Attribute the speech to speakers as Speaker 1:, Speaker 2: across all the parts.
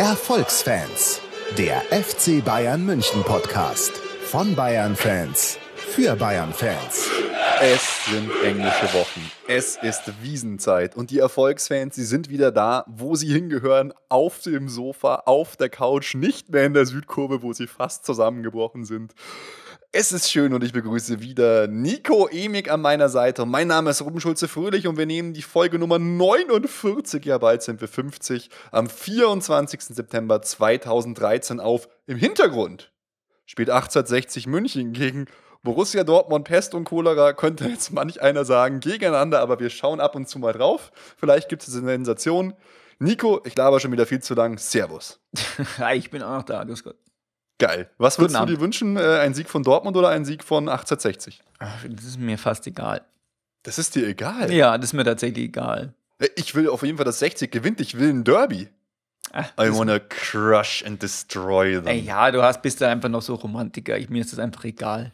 Speaker 1: Erfolgsfans, der FC Bayern München Podcast von Bayern Fans für Bayern Fans.
Speaker 2: Es sind englische Wochen. Es ist Wiesenzeit und die Erfolgsfans, sie sind wieder da, wo sie hingehören, auf dem Sofa, auf der Couch, nicht mehr in der Südkurve, wo sie fast zusammengebrochen sind. Es ist schön und ich begrüße wieder Nico Emig an meiner Seite. Mein Name ist Ruben Schulze-Fröhlich und wir nehmen die Folge Nummer 49, ja bald sind wir 50, am 24. September 2013 auf. Im Hintergrund spielt 1860 München gegen Borussia Dortmund, Pest und Cholera, könnte jetzt manch einer sagen, gegeneinander, aber wir schauen ab und zu mal drauf. Vielleicht gibt es eine Sensation. Nico, ich laber schon wieder viel zu lang. Servus.
Speaker 3: ich bin auch noch da, grüß Gott.
Speaker 2: Geil. Was würdest du dir wünschen? Äh, ein Sieg von Dortmund oder ein Sieg von 1860?
Speaker 3: Ach, das ist mir fast egal.
Speaker 2: Das ist dir egal?
Speaker 3: Ja, das ist mir tatsächlich egal.
Speaker 2: Äh, ich will auf jeden Fall, dass 60 gewinnt. Ich will ein Derby. Ach, I wanna crush and destroy them.
Speaker 3: Ey, ja, du hast, bist da einfach noch so Romantiker. Ich, mir ist das einfach egal.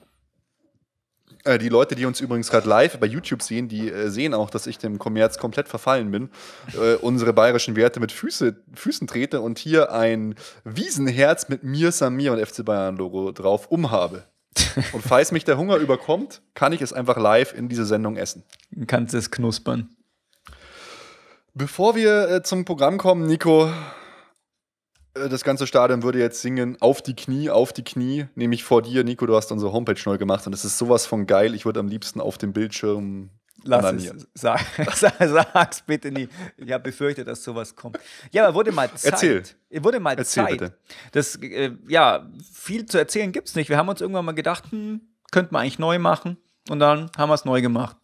Speaker 2: Äh, die Leute, die uns übrigens gerade live bei YouTube sehen, die äh, sehen auch, dass ich dem Kommerz komplett verfallen bin, äh, unsere bayerischen Werte mit Füße, Füßen trete und hier ein Wiesenherz mit mir, Samir und FC Bayern Logo drauf umhabe. und falls mich der Hunger überkommt, kann ich es einfach live in diese Sendung essen.
Speaker 3: Du kannst es knuspern.
Speaker 2: Bevor wir äh, zum Programm kommen, Nico, das ganze Stadion würde jetzt singen, auf die Knie, auf die Knie, nämlich vor dir, Nico, du hast unsere Homepage neu gemacht und es ist sowas von geil. Ich würde am liebsten auf dem Bildschirm
Speaker 3: Lass es, sag, sag's bitte nie. Ich habe befürchtet, dass sowas kommt. Ja, aber wurde mal Zeit.
Speaker 2: Erzähl.
Speaker 3: Wurde mal
Speaker 2: Erzähl
Speaker 3: Zeit.
Speaker 2: Bitte.
Speaker 3: Das, äh, ja, viel zu erzählen gibt's nicht. Wir haben uns irgendwann mal gedacht, hm, könnte man eigentlich neu machen. Und dann haben wir es neu gemacht.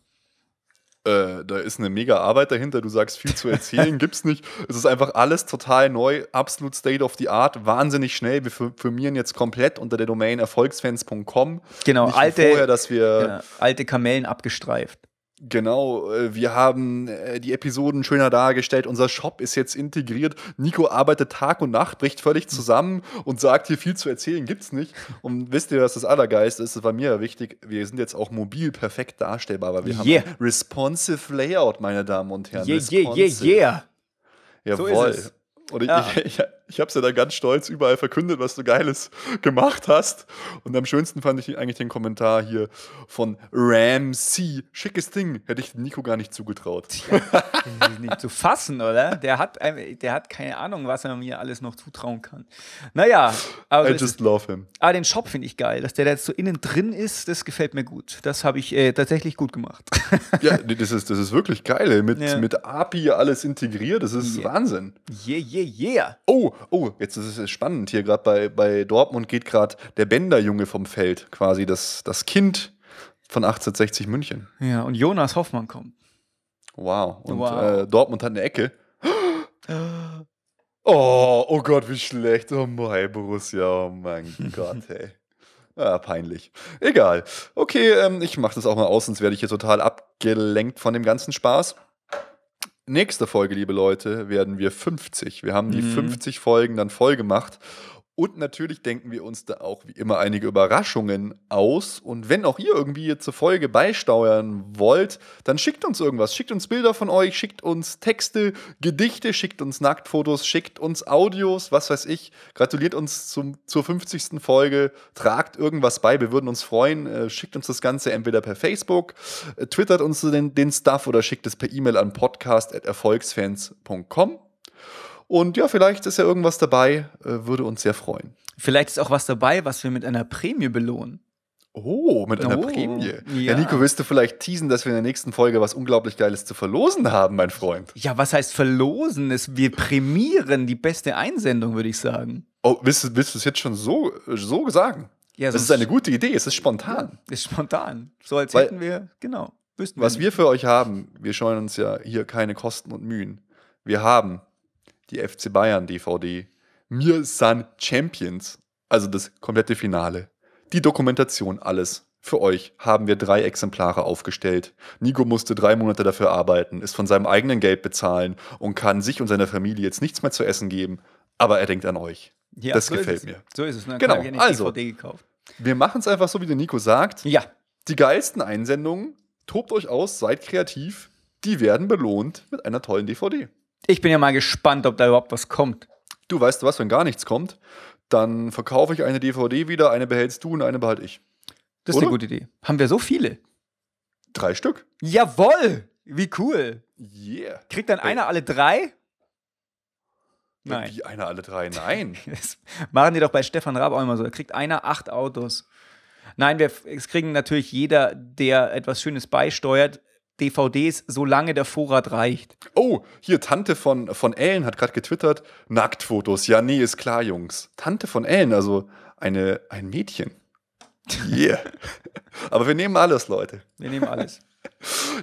Speaker 2: Äh, da ist eine mega Arbeit dahinter. Du sagst, viel zu erzählen gibt's nicht. Es ist einfach alles total neu, absolut state of the art, wahnsinnig schnell. Wir firmieren jetzt komplett unter der Domain erfolgsfans.com.
Speaker 3: Genau,
Speaker 2: nicht
Speaker 3: alte,
Speaker 2: vorher, dass wir
Speaker 3: ja, alte Kamellen abgestreift.
Speaker 2: Genau, äh, wir haben äh, die Episoden schöner dargestellt. Unser Shop ist jetzt integriert. Nico arbeitet Tag und Nacht, bricht völlig zusammen und sagt, hier viel zu erzählen gibt's nicht. Und wisst ihr, was das Allergeiste ist? Das war mir ja wichtig. Wir sind jetzt auch mobil perfekt darstellbar, weil wir
Speaker 3: yeah.
Speaker 2: haben responsive Layout, meine Damen und Herren.
Speaker 3: Yeah, yeah, yeah, yeah.
Speaker 2: Jawohl.
Speaker 3: So
Speaker 2: und ich, ja. ich, ich, ich habe es ja dann ganz stolz überall verkündet, was du Geiles gemacht hast. Und am schönsten fand ich eigentlich den Kommentar hier von Ramsey. Schickes Ding. Hätte ich Nico gar nicht zugetraut.
Speaker 3: Tja, nicht zu fassen, oder? Der hat, der hat keine Ahnung, was er mir alles noch zutrauen kann. Naja.
Speaker 2: Aber I just love him.
Speaker 3: Aber den Shop finde ich geil. Dass der da jetzt so innen drin ist, das gefällt mir gut. Das habe ich äh, tatsächlich gut gemacht.
Speaker 2: ja, das ist, das ist wirklich geil. Mit, ja. mit API alles integriert. Das ist
Speaker 3: yeah.
Speaker 2: Wahnsinn.
Speaker 3: Yeah, yeah, yeah.
Speaker 2: Oh, oh, jetzt ist es spannend. Hier gerade bei, bei Dortmund geht gerade der Bänderjunge vom Feld, quasi das, das Kind von 1860 München.
Speaker 3: Ja, und Jonas Hoffmann kommt.
Speaker 2: Wow. Und
Speaker 3: Wow.
Speaker 2: Äh, Dortmund hat eine Ecke. Oh, oh Gott, wie schlecht. Oh mein Borussia, oh mein Gott, ey. Ah, peinlich. Egal. Okay, ähm, ich mache das auch mal aus, sonst werde ich hier total abgelenkt von dem ganzen Spaß. Nächste Folge, liebe Leute, werden wir 50. Wir haben die
Speaker 3: Mhm.
Speaker 2: 50 Folgen dann voll gemacht. Und natürlich denken wir uns da auch wie immer einige Überraschungen aus. Und wenn auch ihr irgendwie zur Folge beisteuern wollt, dann schickt uns irgendwas. Schickt uns Bilder von euch, schickt uns Texte, Gedichte, schickt uns Nacktfotos, schickt uns Audios, was weiß ich. Gratuliert uns zum, zur 50. Folge, tragt irgendwas bei, wir würden uns freuen. Äh, schickt uns das Ganze entweder per Facebook, äh, twittert uns den, den Stuff oder schickt es per E-Mail an podcast.erfolgsfans.com. Und ja, vielleicht ist ja irgendwas dabei, äh, würde uns sehr freuen.
Speaker 3: Vielleicht ist auch was dabei, was wir mit einer Prämie belohnen.
Speaker 2: Oh, mit einer
Speaker 3: Oh,
Speaker 2: Prämie.
Speaker 3: ja.
Speaker 2: Ja. Nico, willst du vielleicht teasen, dass wir in der nächsten Folge was unglaublich Geiles zu verlosen haben, mein Freund?
Speaker 3: Ja, was heißt verlosen? Es, wir prämieren die beste Einsendung, würde ich sagen.
Speaker 2: Oh, willst du, willst du es jetzt schon so, so sagen?
Speaker 3: Ja,
Speaker 2: Das ist eine gute Idee, es ist spontan.
Speaker 3: Ist spontan. So als
Speaker 2: Weil-
Speaker 3: hätten wir, genau. Wüssten
Speaker 2: Was
Speaker 3: nicht.
Speaker 2: wir für euch haben, wir scheuen uns ja hier keine Kosten und Mühen. Wir haben die FC Bayern DVD. Wir sind Champions. Also das komplette Finale. Die Dokumentation, alles. Für euch haben wir drei Exemplare aufgestellt. Nico musste drei Monate dafür arbeiten, ist von seinem eigenen Geld bezahlen und kann sich und seiner Familie jetzt nichts mehr zu essen geben. Aber er denkt an euch.
Speaker 3: Ja,
Speaker 2: das
Speaker 3: so
Speaker 2: gefällt mir.
Speaker 3: So ist es. Ne?
Speaker 2: Genau,
Speaker 3: eine
Speaker 2: also.
Speaker 3: DVD gekauft.
Speaker 2: Wir machen es einfach so, wie der Nico sagt.
Speaker 3: Ja.
Speaker 2: Die geilsten Einsendungen, tobt euch aus, seid kreativ. Die werden belohnt mit einer tollen DVD.
Speaker 3: Ich bin ja mal gespannt, ob da überhaupt was kommt.
Speaker 2: du weißt du was, wenn gar nichts kommt, dann verkaufe ich eine DVD wieder, eine behältst du und eine behalte ich.
Speaker 3: Das ist
Speaker 2: Oder?
Speaker 3: eine gute Idee. Haben wir so viele?
Speaker 2: Drei Stück.
Speaker 3: Jawoll! Wie cool.
Speaker 2: Yeah.
Speaker 3: Kriegt dann einer alle drei? Nein.
Speaker 2: Wie einer alle drei? Nein.
Speaker 3: Das machen die doch bei Stefan Raab auch immer so. Da kriegt einer acht Autos. Nein, wir, es kriegen natürlich jeder, der etwas Schönes beisteuert, DVDs, solange der Vorrat reicht.
Speaker 2: Oh, hier, Tante von, von Ellen hat gerade getwittert, Nacktfotos. Ja, nee, ist klar, Jungs. Tante von Ellen, also eine, ein Mädchen. Yeah. aber wir nehmen alles, Leute.
Speaker 3: Wir nehmen alles.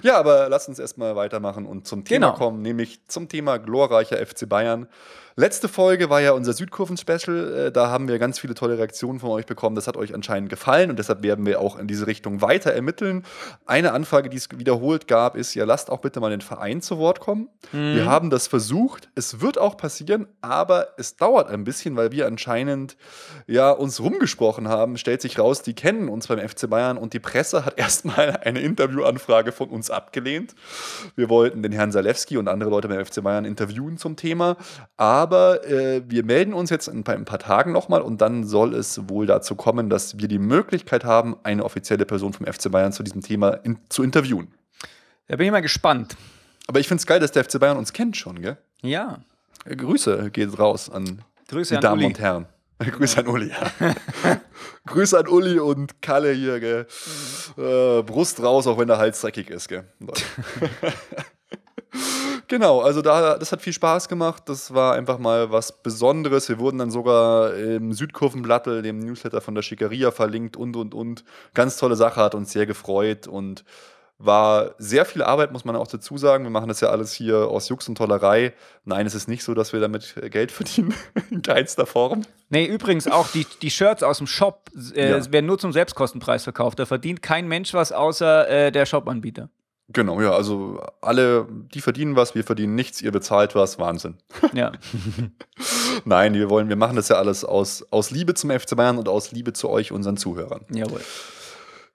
Speaker 2: Ja, aber lass uns erstmal weitermachen und zum Thema
Speaker 3: Genau.
Speaker 2: kommen, nämlich zum Thema glorreicher FC Bayern. Letzte Folge war ja unser Südkurven-Special. Äh, Da haben wir ganz viele tolle Reaktionen von euch bekommen. Das hat euch anscheinend gefallen und deshalb werden wir auch in diese Richtung weiter ermitteln. Eine Anfrage, die es wiederholt gab, ist: Ja, lasst auch bitte mal den Verein zu Wort kommen. Wir haben das versucht. Es wird auch passieren, aber es dauert ein bisschen, weil wir anscheinend ja uns rumgesprochen haben. Stellt sich raus, die kennen uns beim FC Bayern und die Presse hat erstmal eine Interviewanfrage von uns abgelehnt. Wir wollten den Herrn Salewski und andere Leute beim FC Bayern interviewen zum Thema, aber äh, wir melden uns jetzt in ein paar, ein paar Tagen nochmal und dann soll es wohl dazu kommen, dass wir die Möglichkeit haben, eine offizielle Person vom FC Bayern zu diesem Thema in, zu interviewen.
Speaker 3: Da bin ich mal gespannt.
Speaker 2: Aber ich finde es geil, dass der FC Bayern uns kennt schon, gell?
Speaker 3: Ja.
Speaker 2: Äh, Grüße geht raus an
Speaker 3: Grüße
Speaker 2: die
Speaker 3: an
Speaker 2: Damen
Speaker 3: Uli.
Speaker 2: und Herren. Grüße an Uli, ja. Grüße an Uli und Kalle hier, gell. Äh, Brust raus, auch wenn der Hals dreckig ist, gell. Genau, also da, das hat viel Spaß gemacht. Das war einfach mal was Besonderes. Wir wurden dann sogar im Südkurvenblattel, dem Newsletter von der Schickeria, verlinkt und, und, und. Ganz tolle Sache, hat uns sehr gefreut und war sehr viel Arbeit, muss man auch dazu sagen. Wir machen das ja alles hier aus Jux und Tollerei. Nein, es ist nicht so, dass wir damit äh, Geld verdienen, in keinster Form.
Speaker 3: Nee, übrigens auch die, die Shirts aus dem Shop äh,
Speaker 2: Ja.
Speaker 3: werden nur zum Selbstkostenpreis verkauft. Da verdient kein Mensch was außer äh, der Shop-Anbieter.
Speaker 2: Genau, ja, also alle, die verdienen was, wir verdienen nichts, ihr bezahlt was, Wahnsinn.
Speaker 3: Ja.
Speaker 2: Nein, wir wollen, wir machen das ja alles aus, aus Liebe zum FC Bayern und aus Liebe zu euch, unseren Zuhörern.
Speaker 3: Jawohl.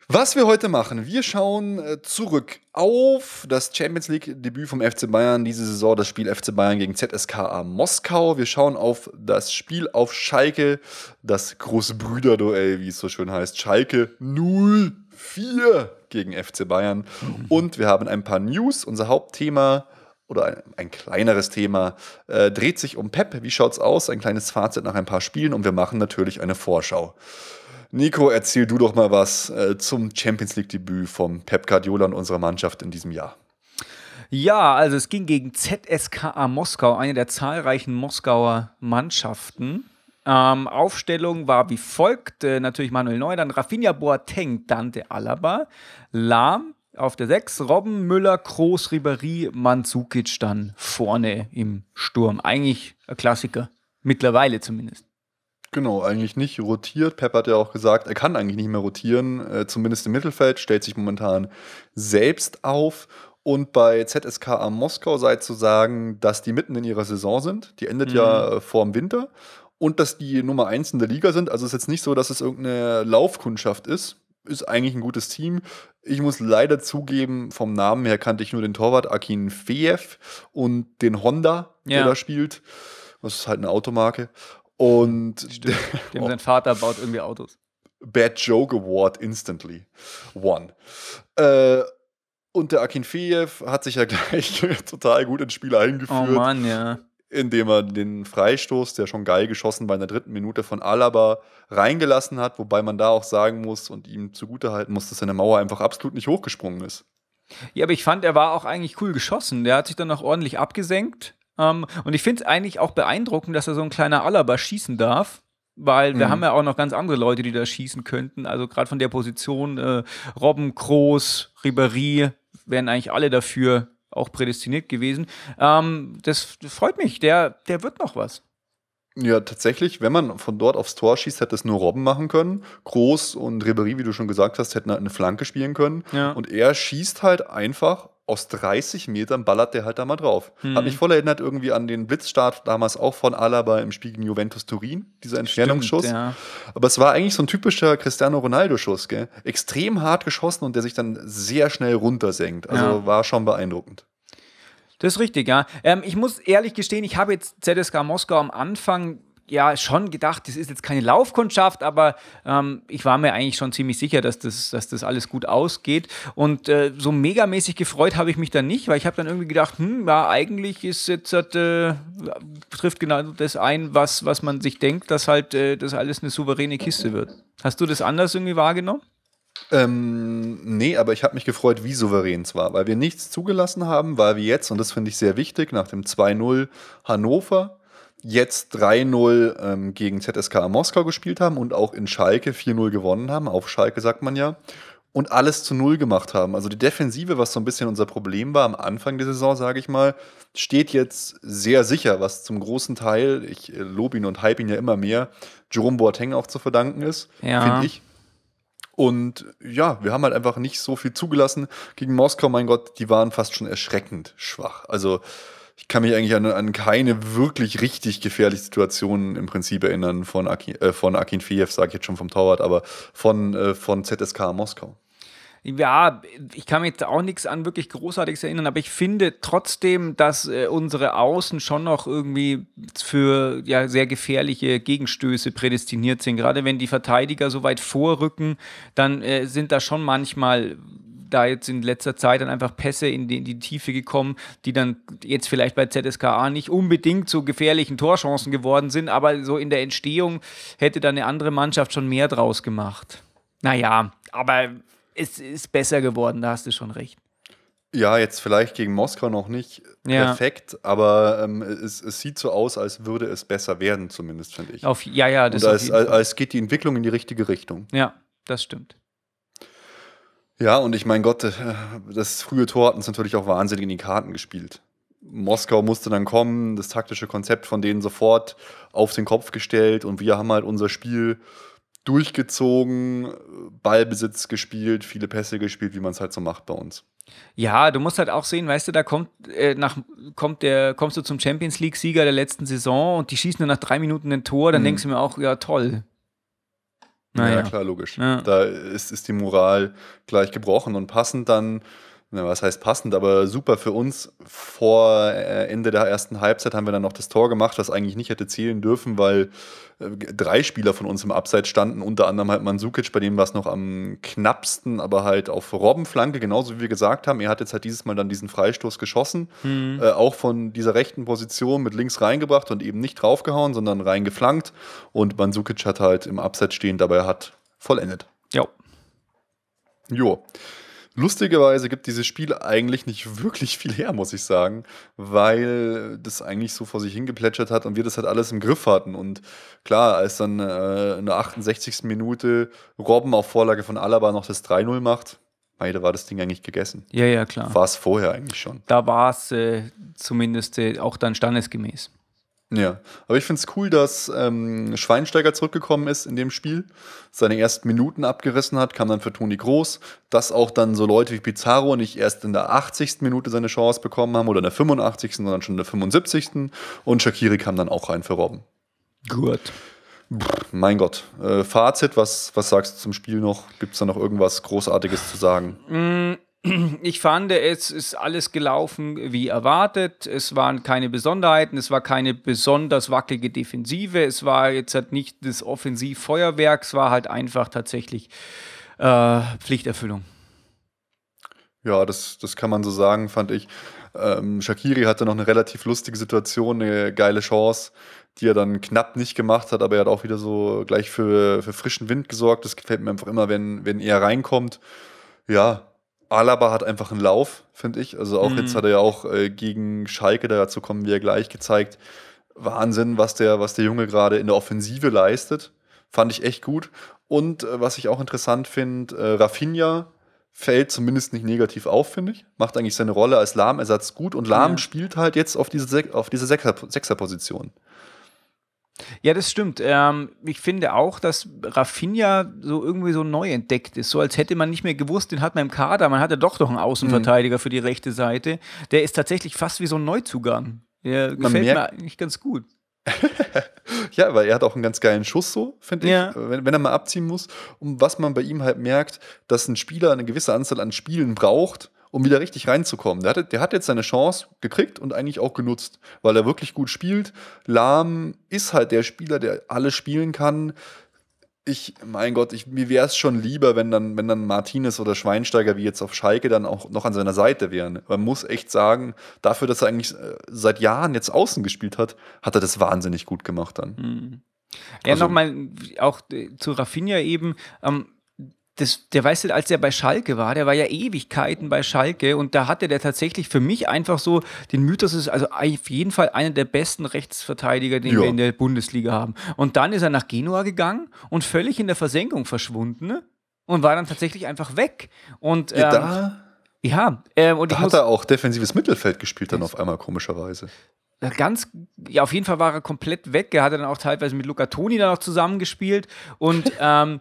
Speaker 2: Was wir heute machen, wir schauen äh, zurück auf das Champions League-Debüt vom FC Bayern, diese Saison das Spiel FC Bayern gegen ZSKA Moskau. Wir schauen auf das Spiel auf Schalke, das große Brüderduell, wie es so schön heißt. Schalke 04 gegen FC Bayern. Und wir haben ein paar News. Unser Hauptthema oder ein, ein kleineres Thema äh, dreht sich um Pep. Wie schaut's aus? Ein kleines Fazit nach ein paar Spielen und wir machen natürlich eine Vorschau. Nico, erzähl du doch mal was äh, zum Champions League-Debüt von Pep Guardiola und unserer Mannschaft in diesem Jahr.
Speaker 3: Ja, also es ging gegen ZSKA Moskau, eine der zahlreichen Moskauer Mannschaften. Ähm, Aufstellung war wie folgt: äh, natürlich Manuel Neuer, dann Rafinha Boateng, Dante Alaba, Lahm auf der 6, Robben, Müller, Kroos, Ribéry, Mandzukic dann vorne im Sturm. Eigentlich ein Klassiker. Mittlerweile zumindest.
Speaker 2: Genau, eigentlich nicht rotiert. Pep hat ja auch gesagt, er kann eigentlich nicht mehr rotieren, äh, zumindest im Mittelfeld, stellt sich momentan selbst auf. Und bei ZSKA Moskau sei zu sagen, dass die mitten in ihrer Saison sind. Die endet ja äh, vor dem Winter. Und dass die Nummer 1 in der Liga sind. Also es ist jetzt nicht so, dass es irgendeine Laufkundschaft ist. Ist eigentlich ein gutes Team. Ich muss leider zugeben, vom Namen her kannte ich nur den Torwart Akin Feev und den Honda, der
Speaker 3: Ja.
Speaker 2: da spielt. Das ist halt eine Automarke. Und
Speaker 3: Dem
Speaker 2: Oh.
Speaker 3: sein Vater baut irgendwie Autos.
Speaker 2: Bad Joke Award instantly won. Äh, und der Akinfeev hat sich ja gleich total gut ins Spiel
Speaker 3: Oh
Speaker 2: eingeführt,
Speaker 3: Mann, ja.
Speaker 2: Indem er den Freistoß, der schon geil geschossen war in der dritten Minute von Alaba, reingelassen hat, wobei man da auch sagen muss und ihm zugutehalten muss, dass seine Mauer einfach absolut nicht hochgesprungen ist.
Speaker 3: Ja, aber ich fand, er war auch eigentlich cool geschossen. Der hat sich dann auch ordentlich abgesenkt. Ähm, und ich finde es eigentlich auch beeindruckend, dass er so ein kleiner Alaba schießen darf. Weil wir
Speaker 2: Mhm.
Speaker 3: haben ja auch noch ganz andere Leute, die da schießen könnten. Also gerade von der Position äh, Robben, Kroos, Ribéry wären eigentlich alle dafür auch prädestiniert gewesen. Ähm, das, das freut mich. Der, der wird noch was.
Speaker 2: Ja, tatsächlich, wenn man von dort aufs Tor schießt, hätte es nur Robben machen können. Groß und Ribéry, wie du schon gesagt hast, hätten halt eine Flanke spielen können.
Speaker 3: Ja.
Speaker 2: Und er schießt halt einfach aus 30 Metern, ballert der halt da mal drauf.
Speaker 3: Mhm.
Speaker 2: Hat mich voll erinnert irgendwie an den Blitzstart damals auch von Alaba im Spiel gegen Juventus Turin, dieser Entfernungsschuss.
Speaker 3: Stimmt, ja.
Speaker 2: Aber es war eigentlich so ein typischer Cristiano Ronaldo-Schuss, gell? Extrem hart geschossen und der sich dann sehr schnell runtersenkt. Also
Speaker 3: Ja.
Speaker 2: war schon beeindruckend.
Speaker 3: Das ist richtig, ja. Ähm, ich muss ehrlich gestehen, ich habe jetzt ZSK Moskau am Anfang ja schon gedacht, das ist jetzt keine Laufkundschaft, aber ähm, ich war mir eigentlich schon ziemlich sicher, dass das, dass das alles gut ausgeht. Und äh, so megamäßig gefreut habe ich mich dann nicht, weil ich habe dann irgendwie gedacht, hm, ja, eigentlich ist jetzt äh, trifft genau das ein, was, was man sich denkt, dass halt äh, das alles eine souveräne Kiste wird. Hast du das anders irgendwie wahrgenommen?
Speaker 2: Ähm, nee, aber ich habe mich gefreut, wie souverän es war, weil wir nichts zugelassen haben, weil wir jetzt, und das finde ich sehr wichtig, nach dem 2-0 Hannover jetzt 3-0 ähm, gegen ZSK Moskau gespielt haben und auch in Schalke 4-0 gewonnen haben. Auf Schalke sagt man ja. Und alles zu Null gemacht haben. Also die Defensive, was so ein bisschen unser Problem war am Anfang der Saison, sage ich mal, steht jetzt sehr sicher, was zum großen Teil, ich äh, lobe ihn und hype ihn ja immer mehr, Jerome Boateng auch zu verdanken ist,
Speaker 3: Ja.
Speaker 2: finde ich. Und ja, wir haben halt einfach nicht so viel zugelassen gegen Moskau. Mein Gott, die waren fast schon erschreckend schwach. Also ich kann mich eigentlich an, an keine wirklich richtig gefährliche Situation im Prinzip erinnern von, Aki, äh, von Akin Fiev, sage ich jetzt schon vom Torwart, aber von, äh, von ZSK Moskau.
Speaker 3: Ja, ich kann mich jetzt auch nichts an wirklich Großartiges erinnern, aber ich finde trotzdem, dass äh, unsere Außen schon noch irgendwie für ja, sehr gefährliche Gegenstöße prädestiniert sind. Gerade wenn die Verteidiger so weit vorrücken, dann äh, sind da schon manchmal da jetzt in letzter Zeit dann einfach Pässe in die, in die Tiefe gekommen, die dann jetzt vielleicht bei ZSKA nicht unbedingt zu gefährlichen Torchancen geworden sind, aber so in der Entstehung hätte da eine andere Mannschaft schon mehr draus gemacht. Naja, aber es ist besser geworden, da hast du schon recht.
Speaker 2: Ja, jetzt vielleicht gegen Moskau noch nicht
Speaker 3: Ja.
Speaker 2: perfekt, aber ähm, es, es sieht so aus, als würde es besser werden, zumindest, finde ich.
Speaker 3: Auf, ja, ja, das
Speaker 2: Und als, als, als geht die Entwicklung in die richtige Richtung.
Speaker 3: Ja, das stimmt.
Speaker 2: Ja, und ich mein Gott, äh, das frühe Tor hat uns natürlich auch wahnsinnig in die Karten gespielt. Moskau musste dann kommen, das taktische Konzept von denen sofort auf den Kopf gestellt und wir haben halt unser Spiel durchgezogen, Ballbesitz gespielt, viele Pässe gespielt, wie man es halt so macht bei uns.
Speaker 3: Ja, du musst halt auch sehen, weißt du, da kommt, äh, nach, kommt der, kommst du zum Champions League-Sieger der letzten Saison und die schießen nur nach drei Minuten ein Tor, dann
Speaker 2: Mhm.
Speaker 3: denkst du mir auch, ja, toll.
Speaker 2: Ja,
Speaker 3: Naja.
Speaker 2: klar, logisch.
Speaker 3: Ja.
Speaker 2: Da ist, ist die Moral gleich gebrochen und passend dann, na, was heißt passend, aber super für uns. Vor äh, Ende der ersten Halbzeit haben wir dann noch das Tor gemacht, was eigentlich nicht hätte zählen dürfen, weil äh, drei Spieler von uns im Abseits standen, unter anderem halt Mandzukic, bei dem war es noch am knappsten, aber halt auf Robbenflanke, genauso wie wir gesagt haben. Er hat jetzt halt dieses Mal dann diesen Freistoß geschossen,
Speaker 3: Mhm.
Speaker 2: äh, auch von dieser rechten Position mit links reingebracht und eben nicht draufgehauen, sondern reingeflankt. Und Mandzukic hat halt im Abseits stehend, aber er hat vollendet.
Speaker 3: Ja.
Speaker 2: Jo. Lustigerweise gibt dieses Spiel eigentlich nicht wirklich viel her, muss ich sagen, weil das eigentlich so vor sich hingeplätschert hat und wir das halt alles im Griff hatten. Und klar, als dann äh, in der 68. Minute Robben auf Vorlage von Alaba noch das 3-0 macht, mei, da war das Ding eigentlich gegessen.
Speaker 3: Ja, ja, klar.
Speaker 2: War es vorher eigentlich schon.
Speaker 3: Da war es äh, zumindest äh, auch dann standesgemäß.
Speaker 2: Ja, aber ich finde es cool, dass ähm, Schweinsteiger zurückgekommen ist in dem Spiel, seine ersten Minuten abgerissen hat, kam dann für Toni Groß, dass auch dann so Leute wie Pizarro nicht erst in der 80. Minute seine Chance bekommen haben oder in der 85., sondern schon in der 75. Und Shakiri kam dann auch rein für Robben.
Speaker 3: Gut.
Speaker 2: Mein Gott. Äh, Fazit, was, was sagst du zum Spiel noch? Gibt es da noch irgendwas Großartiges zu sagen?
Speaker 3: Ich fand, es ist alles gelaufen wie erwartet. Es waren keine Besonderheiten, es war keine besonders wackelige Defensive, es war jetzt halt nicht das Offensivfeuerwerk, es war halt einfach tatsächlich äh, Pflichterfüllung.
Speaker 2: Ja, das, das kann man so sagen, fand ich. Ähm, Shakiri hatte noch eine relativ lustige Situation, eine geile Chance, die er dann knapp nicht gemacht hat, aber er hat auch wieder so gleich für, für frischen Wind gesorgt. Das gefällt mir einfach immer, wenn, wenn er reinkommt. Ja, Alaba hat einfach einen Lauf, finde ich. Also auch
Speaker 3: Mhm.
Speaker 2: jetzt hat er ja auch äh, gegen Schalke, dazu kommen wir ja gleich, gezeigt. Wahnsinn, was der, was der Junge gerade in der Offensive leistet. Fand ich echt gut. Und äh, was ich auch interessant finde, äh, Rafinha fällt zumindest nicht negativ auf, finde ich. Macht eigentlich seine Rolle als Lahmersatz gut und Lahm
Speaker 3: Ja.
Speaker 2: spielt halt jetzt auf diese, Sek auf diese Sechser Sechserposition.
Speaker 3: Ja, das stimmt. Ähm, ich finde auch, dass Rafinha so irgendwie so neu entdeckt ist. So als hätte man nicht mehr gewusst, den hat man im Kader. Man hatte doch doch einen Außenverteidiger für die rechte Seite. Der ist tatsächlich fast wie so ein Neuzugang. Der gefällt mir eigentlich ganz gut.
Speaker 2: Ja, weil er hat auch einen ganz geilen Schuss so, finde ich,
Speaker 3: Ja.
Speaker 2: wenn, wenn er mal abziehen muss. Und was man bei ihm halt merkt, dass ein Spieler eine gewisse Anzahl an Spielen braucht, um wieder richtig reinzukommen. Der hat, der hat jetzt seine Chance gekriegt und eigentlich auch genutzt, weil er wirklich gut spielt. Lahm ist halt der Spieler, der alles spielen kann. Ich, mein Gott, ich, mir wäre es schon lieber, wenn dann, wenn dann Martinez oder Schweinsteiger wie jetzt auf Schalke dann auch noch an seiner Seite wären. Man muss echt sagen, dafür, dass er eigentlich äh, seit Jahren jetzt außen gespielt hat, hat er das wahnsinnig gut gemacht dann.
Speaker 3: Mhm. Ja, also, nochmal auch äh, zu Rafinha eben. Ähm, das, der weißt du, als er bei Schalke war, der war ja Ewigkeiten bei Schalke und da hatte der tatsächlich für mich einfach so den Mythos, ist also auf jeden Fall einer der besten Rechtsverteidiger, den ja. wir in der Bundesliga haben. Und dann ist er nach Genua gegangen und völlig in der Versenkung verschwunden und war dann tatsächlich einfach weg. Und
Speaker 2: ja, ähm, da,
Speaker 3: ja äh, und
Speaker 2: da hat er auch defensives Mittelfeld gespielt dann auf einmal komischerweise
Speaker 3: ganz, ja, auf jeden Fall war er komplett weg. Er hatte dann auch teilweise mit Luca Toni dann auch zusammengespielt. Und ähm,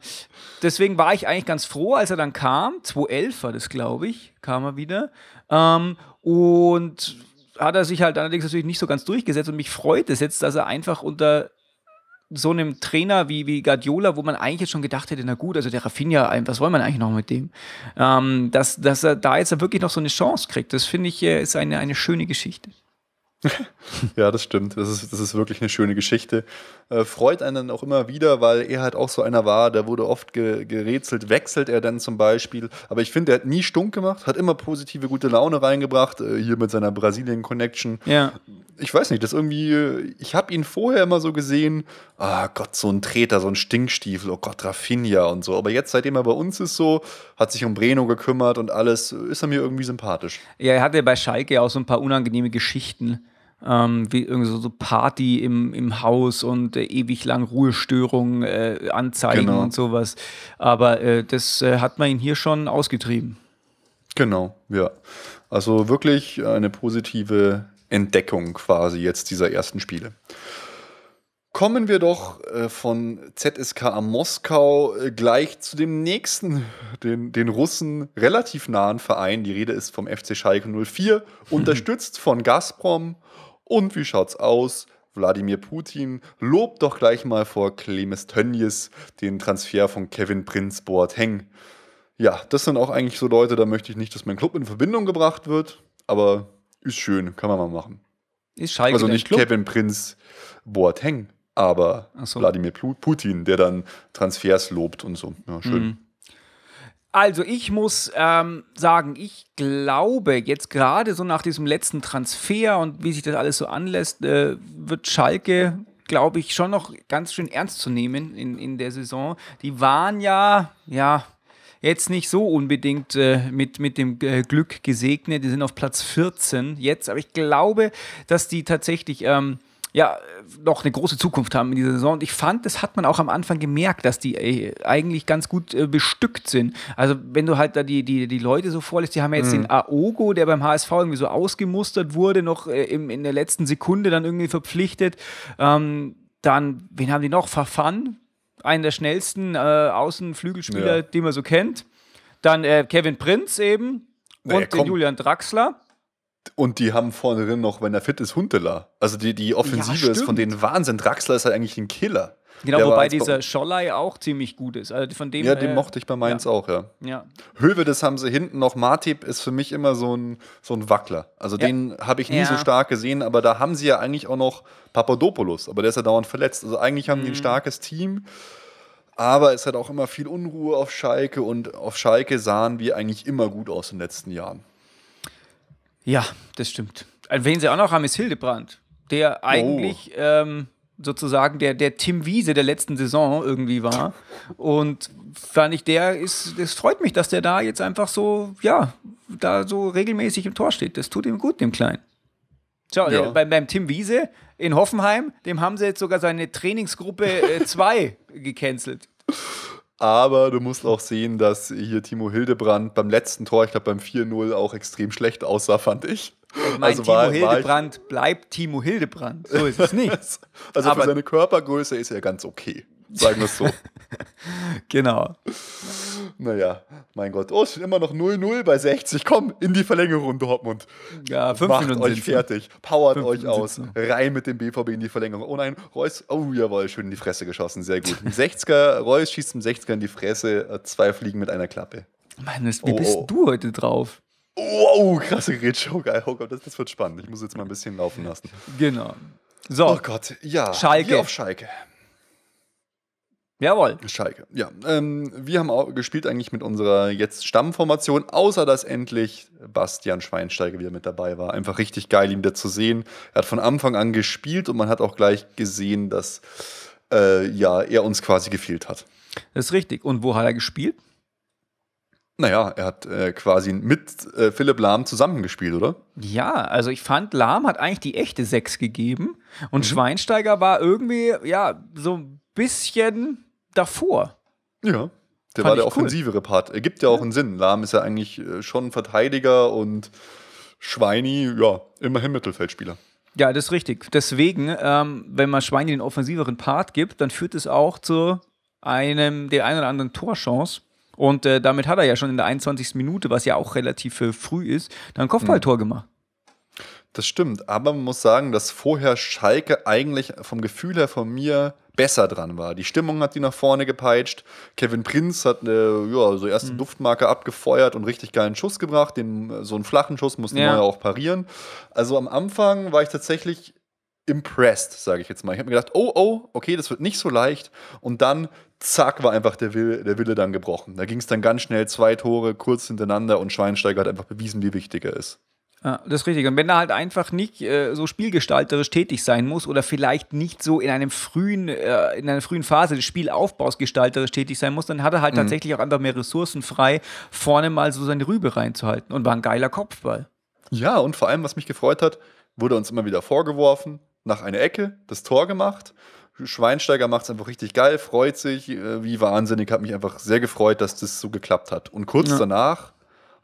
Speaker 3: deswegen war ich eigentlich ganz froh, als er dann kam. 2011 war das, glaube ich, kam er wieder. Ähm, und hat er sich halt allerdings natürlich nicht so ganz durchgesetzt. Und mich freut es jetzt, dass er einfach unter so einem Trainer wie, wie Guardiola, wo man eigentlich jetzt schon gedacht hätte, na gut, also der Rafinha, was wollen wir eigentlich noch mit dem? Ähm, dass, dass er da jetzt wirklich noch so eine Chance kriegt, das finde ich, äh, ist eine, eine schöne Geschichte.
Speaker 2: ja, das stimmt. Das ist, das ist wirklich eine schöne Geschichte. Äh, freut einen auch immer wieder, weil er halt auch so einer war, der wurde oft ge gerätselt, wechselt er dann zum Beispiel. Aber ich finde, er hat nie stunk gemacht, hat immer positive, gute Laune reingebracht, äh, hier mit seiner Brasilien-Connection.
Speaker 3: Ja.
Speaker 2: Ich weiß nicht, das irgendwie, ich habe ihn vorher immer so gesehen, ah Gott, so ein Treter, so ein Stinkstiefel, oh Gott, Rafinha und so. Aber jetzt, seitdem er bei uns ist so, hat sich um Breno gekümmert und alles, ist er mir irgendwie sympathisch.
Speaker 3: Ja, er hatte bei Schalke auch so ein paar unangenehme Geschichten ähm, wie irgendwie so, so Party im, im Haus und äh, ewig lang Ruhestörungen äh, anzeigen genau. und sowas. Aber äh, das äh, hat man ihn hier schon ausgetrieben.
Speaker 2: Genau, ja. Also wirklich eine positive Entdeckung quasi jetzt dieser ersten Spiele. Kommen wir doch äh, von ZSK Moskau äh, gleich zu dem nächsten, den, den Russen relativ nahen Verein. Die Rede ist vom FC Schalke 04, unterstützt von Gazprom und wie schaut's aus? Wladimir Putin lobt doch gleich mal vor Clemens Tönnies den Transfer von Kevin Prinz Boateng. Ja, das sind auch eigentlich so Leute, da möchte ich nicht, dass mein Club in Verbindung gebracht wird, aber ist schön, kann man mal machen.
Speaker 3: Ist Schalke
Speaker 2: Also nicht Kevin Prinz Boateng, aber so. Wladimir Putin, der dann Transfers lobt und so. Ja, schön. Mhm.
Speaker 3: Also ich muss ähm, sagen, ich glaube jetzt gerade so nach diesem letzten Transfer und wie sich das alles so anlässt, äh, wird Schalke, glaube ich, schon noch ganz schön ernst zu nehmen in, in der Saison. Die waren ja, ja, jetzt nicht so unbedingt äh, mit, mit dem äh, Glück gesegnet. Die sind auf Platz 14 jetzt, aber ich glaube, dass die tatsächlich... Ähm, ja, noch eine große Zukunft haben in dieser Saison. Und ich fand, das hat man auch am Anfang gemerkt, dass die äh, eigentlich ganz gut äh, bestückt sind. Also, wenn du halt da die, die, die Leute so vorlässt, die haben ja jetzt mhm. den Aogo, der beim HSV irgendwie so ausgemustert wurde, noch äh, im, in der letzten Sekunde dann irgendwie verpflichtet. Ähm, dann, wen haben die noch? Verfan, einen der schnellsten äh, Außenflügelspieler, ja. den man so kennt. Dann äh, Kevin Prinz eben und naja, den Julian Draxler.
Speaker 2: Und die haben vorne drin noch, wenn er fit ist, Huntela. Also die, die Offensive ja, ist von denen Wahnsinn. Draxler ist halt eigentlich ein Killer.
Speaker 3: Genau, der wobei dieser Schollei auch ziemlich gut ist. Also von dem,
Speaker 2: ja, den äh, mochte ich bei Mainz
Speaker 3: ja.
Speaker 2: auch, ja.
Speaker 3: ja.
Speaker 2: Höwe, das haben sie hinten noch. Martip ist für mich immer so ein, so ein Wackler. Also ja. den habe ich nie ja. so stark gesehen, aber da haben sie ja eigentlich auch noch Papadopoulos, aber der ist ja dauernd verletzt. Also eigentlich haben mhm. die ein mhm. starkes Team. Aber es hat auch immer viel Unruhe auf Schalke und auf Schalke sahen wir eigentlich immer gut aus in den letzten Jahren.
Speaker 3: Ja, das stimmt. Also, wen sie auch noch haben, ist Hildebrand, der eigentlich oh. ähm, sozusagen der, der Tim Wiese der letzten Saison irgendwie war. Und fand ich, der ist, das freut mich, dass der da jetzt einfach so, ja, da so regelmäßig im Tor steht. Das tut ihm gut, dem Kleinen. So, ja. beim, beim Tim Wiese in Hoffenheim, dem haben sie jetzt sogar seine Trainingsgruppe 2 äh, gecancelt.
Speaker 2: Aber du musst auch sehen, dass hier Timo Hildebrand beim letzten Tor, ich glaube beim 4-0, auch extrem schlecht aussah, fand ich.
Speaker 3: Meine, also Timo war, Hildebrand war bleibt Timo Hildebrand. So ist es nicht.
Speaker 2: also Aber für seine Körpergröße ist er ganz okay. Sagen wir es so.
Speaker 3: genau.
Speaker 2: Naja, mein Gott. Oh, es immer noch 0-0 bei 60. Komm, in die Verlängerung, Dortmund.
Speaker 3: Ja, fünf
Speaker 2: Macht
Speaker 3: Minuten
Speaker 2: euch fertig. Powert euch aus. Rein mit dem BVB in die Verlängerung. Oh nein, Reus. Oh, jawohl, schön in die Fresse geschossen. Sehr gut. Ein 60er, Reus schießt zum 60er in die Fresse. Zwei Fliegen mit einer Klappe.
Speaker 3: Mann, wie oh, bist oh. du heute drauf?
Speaker 2: Wow, krasse Grätsche. Oh, geil. Oh Gott, das, das wird spannend. Ich muss jetzt mal ein bisschen laufen lassen.
Speaker 3: Genau. So,
Speaker 2: Oh Gott, ja.
Speaker 3: Schalke.
Speaker 2: Wir auf Schalke.
Speaker 3: Jawohl.
Speaker 2: Schalke, ja. Ähm, wir haben auch gespielt eigentlich mit unserer jetzt Stammformation, außer dass endlich Bastian Schweinsteiger wieder mit dabei war. Einfach richtig geil, ihn wieder zu sehen. Er hat von Anfang an gespielt und man hat auch gleich gesehen, dass äh, ja, er uns quasi gefehlt hat.
Speaker 3: Das ist richtig. Und wo hat er gespielt?
Speaker 2: Naja, er hat äh, quasi mit äh, Philipp Lahm zusammengespielt, oder?
Speaker 3: Ja, also ich fand, Lahm hat eigentlich die echte Sechs gegeben und Schweinsteiger war irgendwie, ja, so ein bisschen davor.
Speaker 2: Ja. Der
Speaker 3: Fand
Speaker 2: war der
Speaker 3: ich cool.
Speaker 2: offensivere Part. Er gibt ja auch einen Sinn. Lahm ist ja eigentlich äh, schon Verteidiger und Schweini, ja, immerhin Mittelfeldspieler.
Speaker 3: Ja, das ist richtig. Deswegen, ähm, wenn man Schweini den offensiveren Part gibt, dann führt es auch zu einem, der einen oder anderen Torchance. Und äh, damit hat er ja schon in der 21. Minute, was ja auch relativ äh, früh ist, dann ein Kopfballtor gemacht.
Speaker 2: Das stimmt, aber man muss sagen, dass vorher Schalke eigentlich vom Gefühl her von mir besser dran war. Die Stimmung hat die nach vorne gepeitscht. Kevin Prinz hat eine ja, so erste Duftmarke abgefeuert und richtig geilen Schuss gebracht. Den, so einen flachen Schuss musste
Speaker 3: Ja.
Speaker 2: Neuer auch parieren. Also am Anfang war ich tatsächlich impressed, sage ich jetzt mal. Ich habe mir gedacht, oh, oh, okay, das wird nicht so leicht. Und dann, zack, war einfach der Wille, der Wille dann gebrochen. Da ging es dann ganz schnell zwei Tore kurz hintereinander und Schweinsteiger hat einfach bewiesen, wie wichtig er ist.
Speaker 3: Ja, das ist richtig. Und wenn er halt einfach nicht äh, so spielgestalterisch tätig sein muss oder vielleicht nicht so in einem frühen, äh, in einer frühen Phase des Spielaufbaus gestalterisch tätig sein muss, dann hat er halt tatsächlich auch einfach mehr Ressourcen frei, vorne mal so seine Rübe reinzuhalten. Und war ein geiler Kopfball.
Speaker 2: Ja, und vor allem, was mich gefreut hat, wurde uns immer wieder vorgeworfen, nach einer Ecke das Tor gemacht. Schweinsteiger macht es einfach richtig geil, freut sich, äh, wie wahnsinnig, hat mich einfach sehr gefreut, dass das so geklappt hat. Und kurz
Speaker 3: Ja.
Speaker 2: danach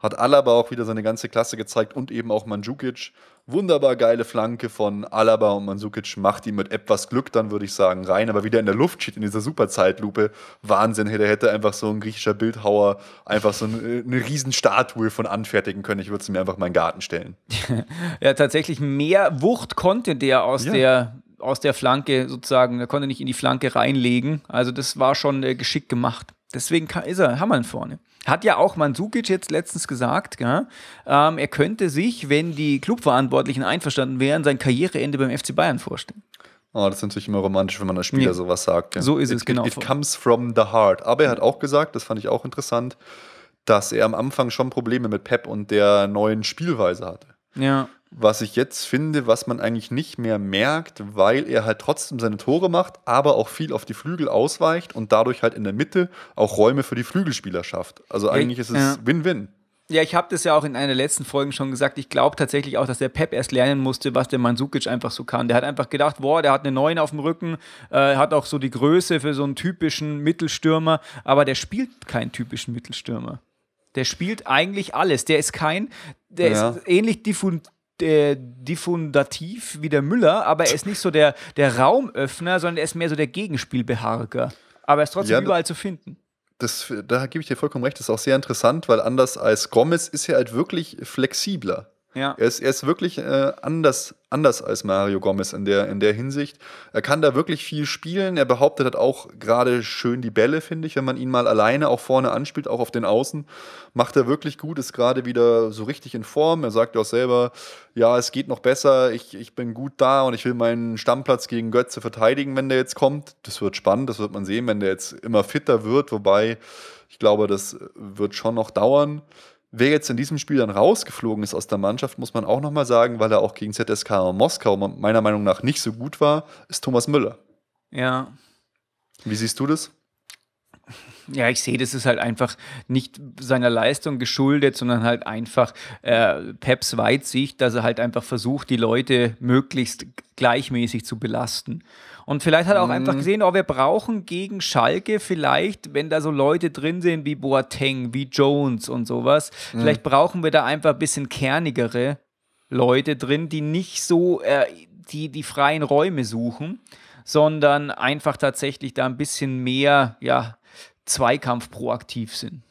Speaker 2: hat Alaba auch wieder seine ganze Klasse gezeigt und eben auch Mandzukic. Wunderbar geile Flanke von Alaba und Mandzukic macht ihn mit etwas Glück dann, würde ich sagen, rein, aber wieder in der Luft steht in dieser super Zeitlupe. Wahnsinn, der hätte einfach so ein griechischer Bildhauer einfach so eine, eine Riesenstatue von anfertigen können. Ich würde sie mir einfach in meinen Garten stellen.
Speaker 3: Ja, tatsächlich mehr Wucht konnte der aus
Speaker 2: Ja.
Speaker 3: der aus der Flanke sozusagen, er konnte nicht in die Flanke reinlegen. Also das war schon äh, geschickt gemacht. Deswegen kann, ist er Hammern vorne. Hat ja auch Mandzukic jetzt letztens gesagt, gell? Ähm, er könnte sich, wenn die Clubverantwortlichen einverstanden wären, sein Karriereende beim FC Bayern vorstellen.
Speaker 2: Oh, das ist natürlich immer romantisch, wenn man als Spieler
Speaker 3: Ja.
Speaker 2: sowas sagt. Ja.
Speaker 3: So ist es,
Speaker 2: it,
Speaker 3: genau.
Speaker 2: It, it comes from the heart. Aber er hat auch gesagt, das fand ich auch interessant, dass er am Anfang schon Probleme mit Pep und der neuen Spielweise hatte.
Speaker 3: Ja.
Speaker 2: Was ich jetzt finde, was man eigentlich nicht mehr merkt, weil er halt trotzdem seine Tore macht, aber auch viel auf die Flügel ausweicht und dadurch halt in der Mitte auch Räume für die Flügelspieler schafft. Also eigentlich ist es
Speaker 3: ja.
Speaker 2: Win-Win.
Speaker 3: Ja, ich habe das ja auch in einer der letzten Folgen schon gesagt. Ich glaube tatsächlich auch, dass der Pep erst lernen musste, was der Mandzukic einfach so kann. Der hat einfach gedacht, boah, der hat eine 9 auf dem Rücken, äh, hat auch so die Größe für so einen typischen Mittelstürmer, aber der spielt keinen typischen Mittelstürmer. Der spielt eigentlich alles. Der ist kein, der
Speaker 2: Ja.
Speaker 3: ist ähnlich diffun, äh, diffundativ wie der Müller, aber er ist nicht so der, der Raumöffner, sondern er ist mehr so der Gegenspielbeharker. Aber er ist trotzdem
Speaker 2: Ja,
Speaker 3: überall zu finden.
Speaker 2: Das, da gebe ich dir vollkommen recht, das ist auch sehr interessant, weil anders als Gomez ist er halt wirklich flexibler.
Speaker 3: Ja.
Speaker 2: Er ist, er ist wirklich äh, anders, anders als Mario Gomez in der, in der Hinsicht. Er kann da wirklich viel spielen. Er behauptet hat auch gerade schön die Bälle, finde ich, wenn man ihn mal alleine auch vorne anspielt, auch auf den Außen. Macht er wirklich gut, ist gerade wieder so richtig in Form. Er sagt ja auch selber, ja, es geht noch besser, ich, ich bin gut da und ich will meinen Stammplatz gegen Götze verteidigen, wenn der jetzt kommt. Das wird spannend, das wird man sehen, wenn der jetzt immer fitter wird, wobei ich glaube, das wird schon noch dauern. Wer jetzt in diesem Spiel dann rausgeflogen ist aus der Mannschaft, muss man auch nochmal sagen, weil er auch gegen ZSK Moskau meiner Meinung nach nicht so gut war, ist Thomas Müller.
Speaker 3: Ja.
Speaker 2: Wie siehst du das?
Speaker 3: Ja, ich sehe, das ist halt einfach nicht seiner Leistung geschuldet, sondern halt einfach äh, Peps Weitsicht, dass er halt einfach versucht, die Leute möglichst gleichmäßig zu belasten. Und vielleicht hat er auch einfach gesehen, oh, wir brauchen gegen Schalke vielleicht, wenn da so Leute drin sind wie Boateng, wie Jones und sowas, vielleicht brauchen wir da einfach ein bisschen kernigere Leute drin, die nicht so äh, die, die freien Räume suchen, sondern einfach tatsächlich da ein bisschen mehr, ja, Zweikampf proaktiv sind.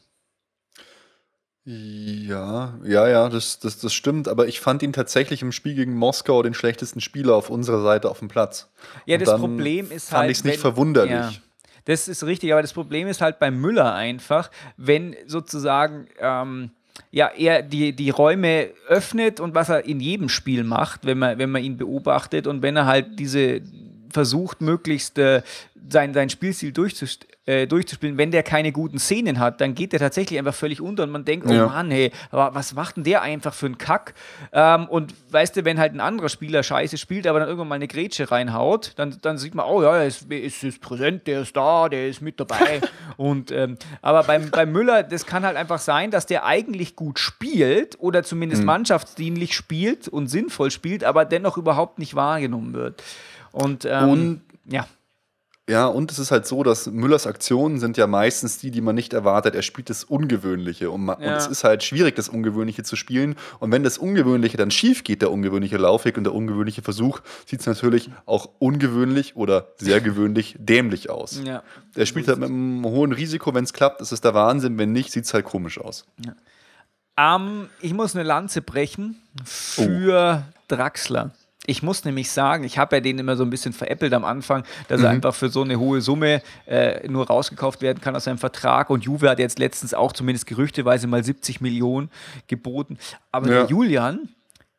Speaker 2: Ja, ja, ja, das, das, das stimmt, aber ich fand ihn tatsächlich im Spiel gegen Moskau den schlechtesten Spieler auf unserer Seite auf dem Platz.
Speaker 3: Ja,
Speaker 2: Und
Speaker 3: das Problem ist
Speaker 2: fand
Speaker 3: halt.
Speaker 2: ich es nicht
Speaker 3: wenn-
Speaker 2: verwunderlich.
Speaker 3: Ja, das ist richtig, aber das Problem ist halt bei Müller einfach, wenn sozusagen ähm, ja, er die, die Räume öffnet und was er in jedem Spiel macht, wenn man, wenn man ihn beobachtet und wenn er halt diese versucht, möglichst äh, sein, sein Spielstil durchzust äh, durchzuspielen. Wenn der keine guten Szenen hat, dann geht der tatsächlich einfach völlig unter und man denkt, oh
Speaker 2: Ja.
Speaker 3: Mann, hey, aber was macht denn der einfach für einen Kack? Ähm, und weißt du, wenn halt ein anderer Spieler scheiße spielt, aber dann irgendwann mal eine Grätsche reinhaut, dann, dann sieht man, oh ja, er ist, ist, ist präsent, der ist da, der ist mit dabei. und, ähm, aber beim, beim Müller, das kann halt einfach sein, dass der eigentlich gut spielt oder zumindest mannschaftsdienlich spielt und sinnvoll spielt, aber dennoch überhaupt nicht wahrgenommen wird. Und, ähm,
Speaker 2: Und-
Speaker 3: ja.
Speaker 2: Ja, und es ist halt so, dass Müllers Aktionen sind ja meistens die, die man nicht erwartet. Er spielt das Ungewöhnliche und, ma- und
Speaker 3: Ja.
Speaker 2: es ist halt schwierig, das Ungewöhnliche zu spielen. Und wenn das Ungewöhnliche dann schief geht, der ungewöhnliche Laufweg und der ungewöhnliche Versuch, sieht es natürlich auch ungewöhnlich oder sehr gewöhnlich dämlich aus.
Speaker 3: Ja.
Speaker 2: Er spielt halt mit einem hohen Risiko, wenn es klappt, ist es der Wahnsinn. Wenn nicht, sieht es halt komisch aus.
Speaker 3: Ähm, ich muss eine Lanze brechen für Draxler. Ich muss nämlich sagen, ich habe ja den immer so ein bisschen veräppelt am Anfang, dass er einfach für so eine hohe Summe äh, nur rausgekauft werden kann aus seinem Vertrag. Und Juve hat jetzt letztens auch zumindest gerüchteweise mal 70 Millionen geboten. Aber
Speaker 2: Ja.
Speaker 3: der Julian,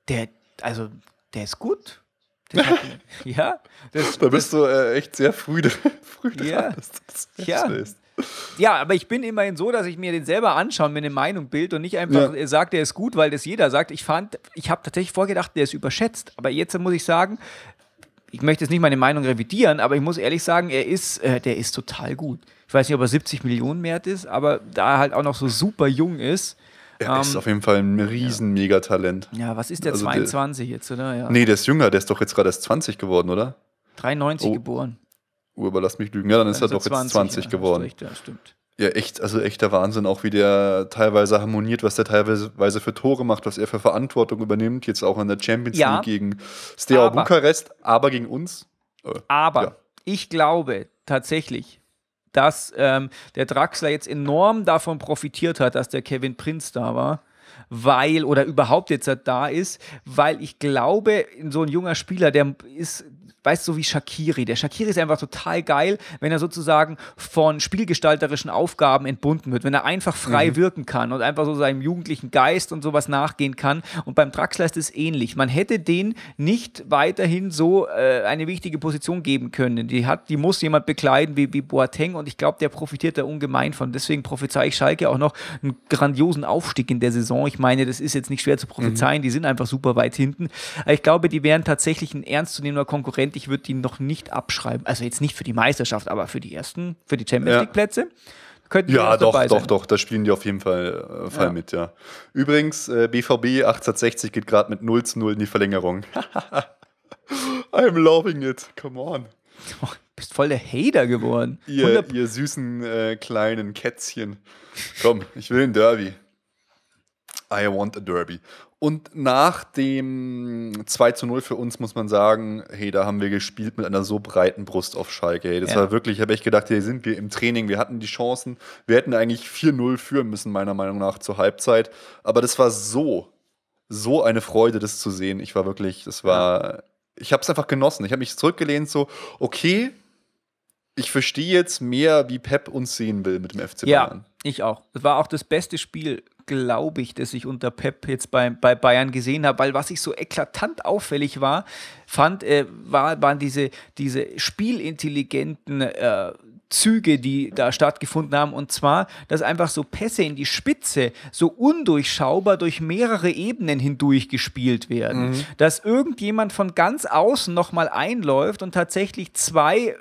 Speaker 3: der, also, der ist gut. Hat, ja, das,
Speaker 2: Da bist du äh, echt sehr früh, früh dran,
Speaker 3: Ja.
Speaker 2: dass du das
Speaker 3: Ja. Ja, aber ich bin immerhin so, dass ich mir den selber anschaue und mir eine Meinung bild und nicht einfach
Speaker 2: Ja.
Speaker 3: sage, der ist gut, weil das jeder sagt. Ich fand, ich habe tatsächlich vorgedacht, der ist überschätzt. Aber jetzt muss ich sagen, ich möchte jetzt nicht meine Meinung revidieren, aber ich muss ehrlich sagen, er ist, äh, der ist total gut. Ich weiß nicht, ob er 70 Millionen wert ist, aber da er halt auch noch so super jung ist.
Speaker 2: Er
Speaker 3: Ähm,
Speaker 2: ist auf jeden Fall ein riesen Megatalent.
Speaker 3: Ja, was ist der?
Speaker 2: Also der-
Speaker 3: 22 jetzt, oder? Ja.
Speaker 2: Nee, der ist jünger, der ist doch jetzt gerade erst 20 geworden, oder?
Speaker 3: 93
Speaker 2: Oh.
Speaker 3: geboren.
Speaker 2: Oh, überlass mich lügen. Ja, dann ist er doch jetzt 20
Speaker 3: ja,
Speaker 2: geworden.
Speaker 3: hast recht, Ja, stimmt.
Speaker 2: Ja, echt, also echter Wahnsinn, auch wie der teilweise harmoniert, was der teilweise für Tore macht, was er für Verantwortung übernimmt, jetzt auch in der Champions
Speaker 3: Ja.
Speaker 2: League gegen Steaua
Speaker 3: Aber-
Speaker 2: Bukarest, aber gegen uns. Äh,
Speaker 3: Aber
Speaker 2: Ja.
Speaker 3: ich glaube tatsächlich, dass ähm, der Draxler jetzt enorm davon profitiert hat, dass der Kevin Prinz da war. Weil, oder überhaupt jetzt da ist, weil ich glaube, in so ein junger Spieler, der ist, weißt du, so wie Shakiri. Der Shakiri ist einfach total geil, wenn er sozusagen von spielgestalterischen Aufgaben entbunden wird, wenn er einfach frei wirken kann und einfach so seinem jugendlichen Geist und sowas nachgehen kann. Und beim Draxler ist es ähnlich. Man hätte den nicht weiterhin so äh, eine wichtige Position geben können. Die, hat, die muss jemand bekleiden wie, wie Boateng und ich glaube, der profitiert da ungemein von. Deswegen prophezei ich Schalke auch noch einen grandiosen Aufstieg in der Saison. Ich meine, das ist jetzt nicht schwer zu prophezeien, die sind einfach super weit hinten. Aber ich glaube, die wären tatsächlich ein ernstzunehmender Konkurrent. Ich würde die noch nicht abschreiben. Also jetzt nicht für die Meisterschaft, aber für die ersten, für die Champions
Speaker 2: Ja.
Speaker 3: League Plätze. Könnten
Speaker 2: Ja, doch, doch,
Speaker 3: sein.
Speaker 2: doch, da spielen die auf jeden Fall, äh, Fall
Speaker 3: Ja.
Speaker 2: mit, ja. Übrigens, äh, BVB 1860 geht gerade mit 0 zu 0 in die Verlängerung. I'm loving it, come on.
Speaker 3: Oh, bist voll der Hater geworden.
Speaker 2: Ihr,
Speaker 3: 100
Speaker 2: ihr süßen äh, kleinen Kätzchen. Komm, ich will ein Derby. I want a Derby. Und nach dem 2 zu 0 für uns muss man sagen, hey, da haben wir gespielt mit einer so breiten Brust auf Schalke. Hey, das
Speaker 3: Ja.
Speaker 2: war wirklich, ich habe echt gedacht, hier sind wir im Training, wir hatten die Chancen. Wir hätten eigentlich 4-0 führen müssen, meiner Meinung nach, zur Halbzeit. Aber das war so, so eine Freude, das zu sehen. Ich war wirklich, das war, ich habe es einfach genossen. Ich habe mich zurückgelehnt, so, okay, ich verstehe jetzt mehr, wie Pep uns sehen will mit dem FC
Speaker 3: Ja,
Speaker 2: Bayern.
Speaker 3: ich auch. Das war auch das beste Spiel, glaube ich, das ich unter Pep jetzt bei, bei Bayern gesehen habe, weil was ich so eklatant auffällig war, fand, äh, war, waren diese, diese spielintelligenten äh, Züge, die da stattgefunden haben. Und zwar, dass einfach so Pässe in die Spitze so undurchschaubar durch mehrere Ebenen hindurch gespielt werden. Dass irgendjemand von ganz außen nochmal einläuft und tatsächlich zwei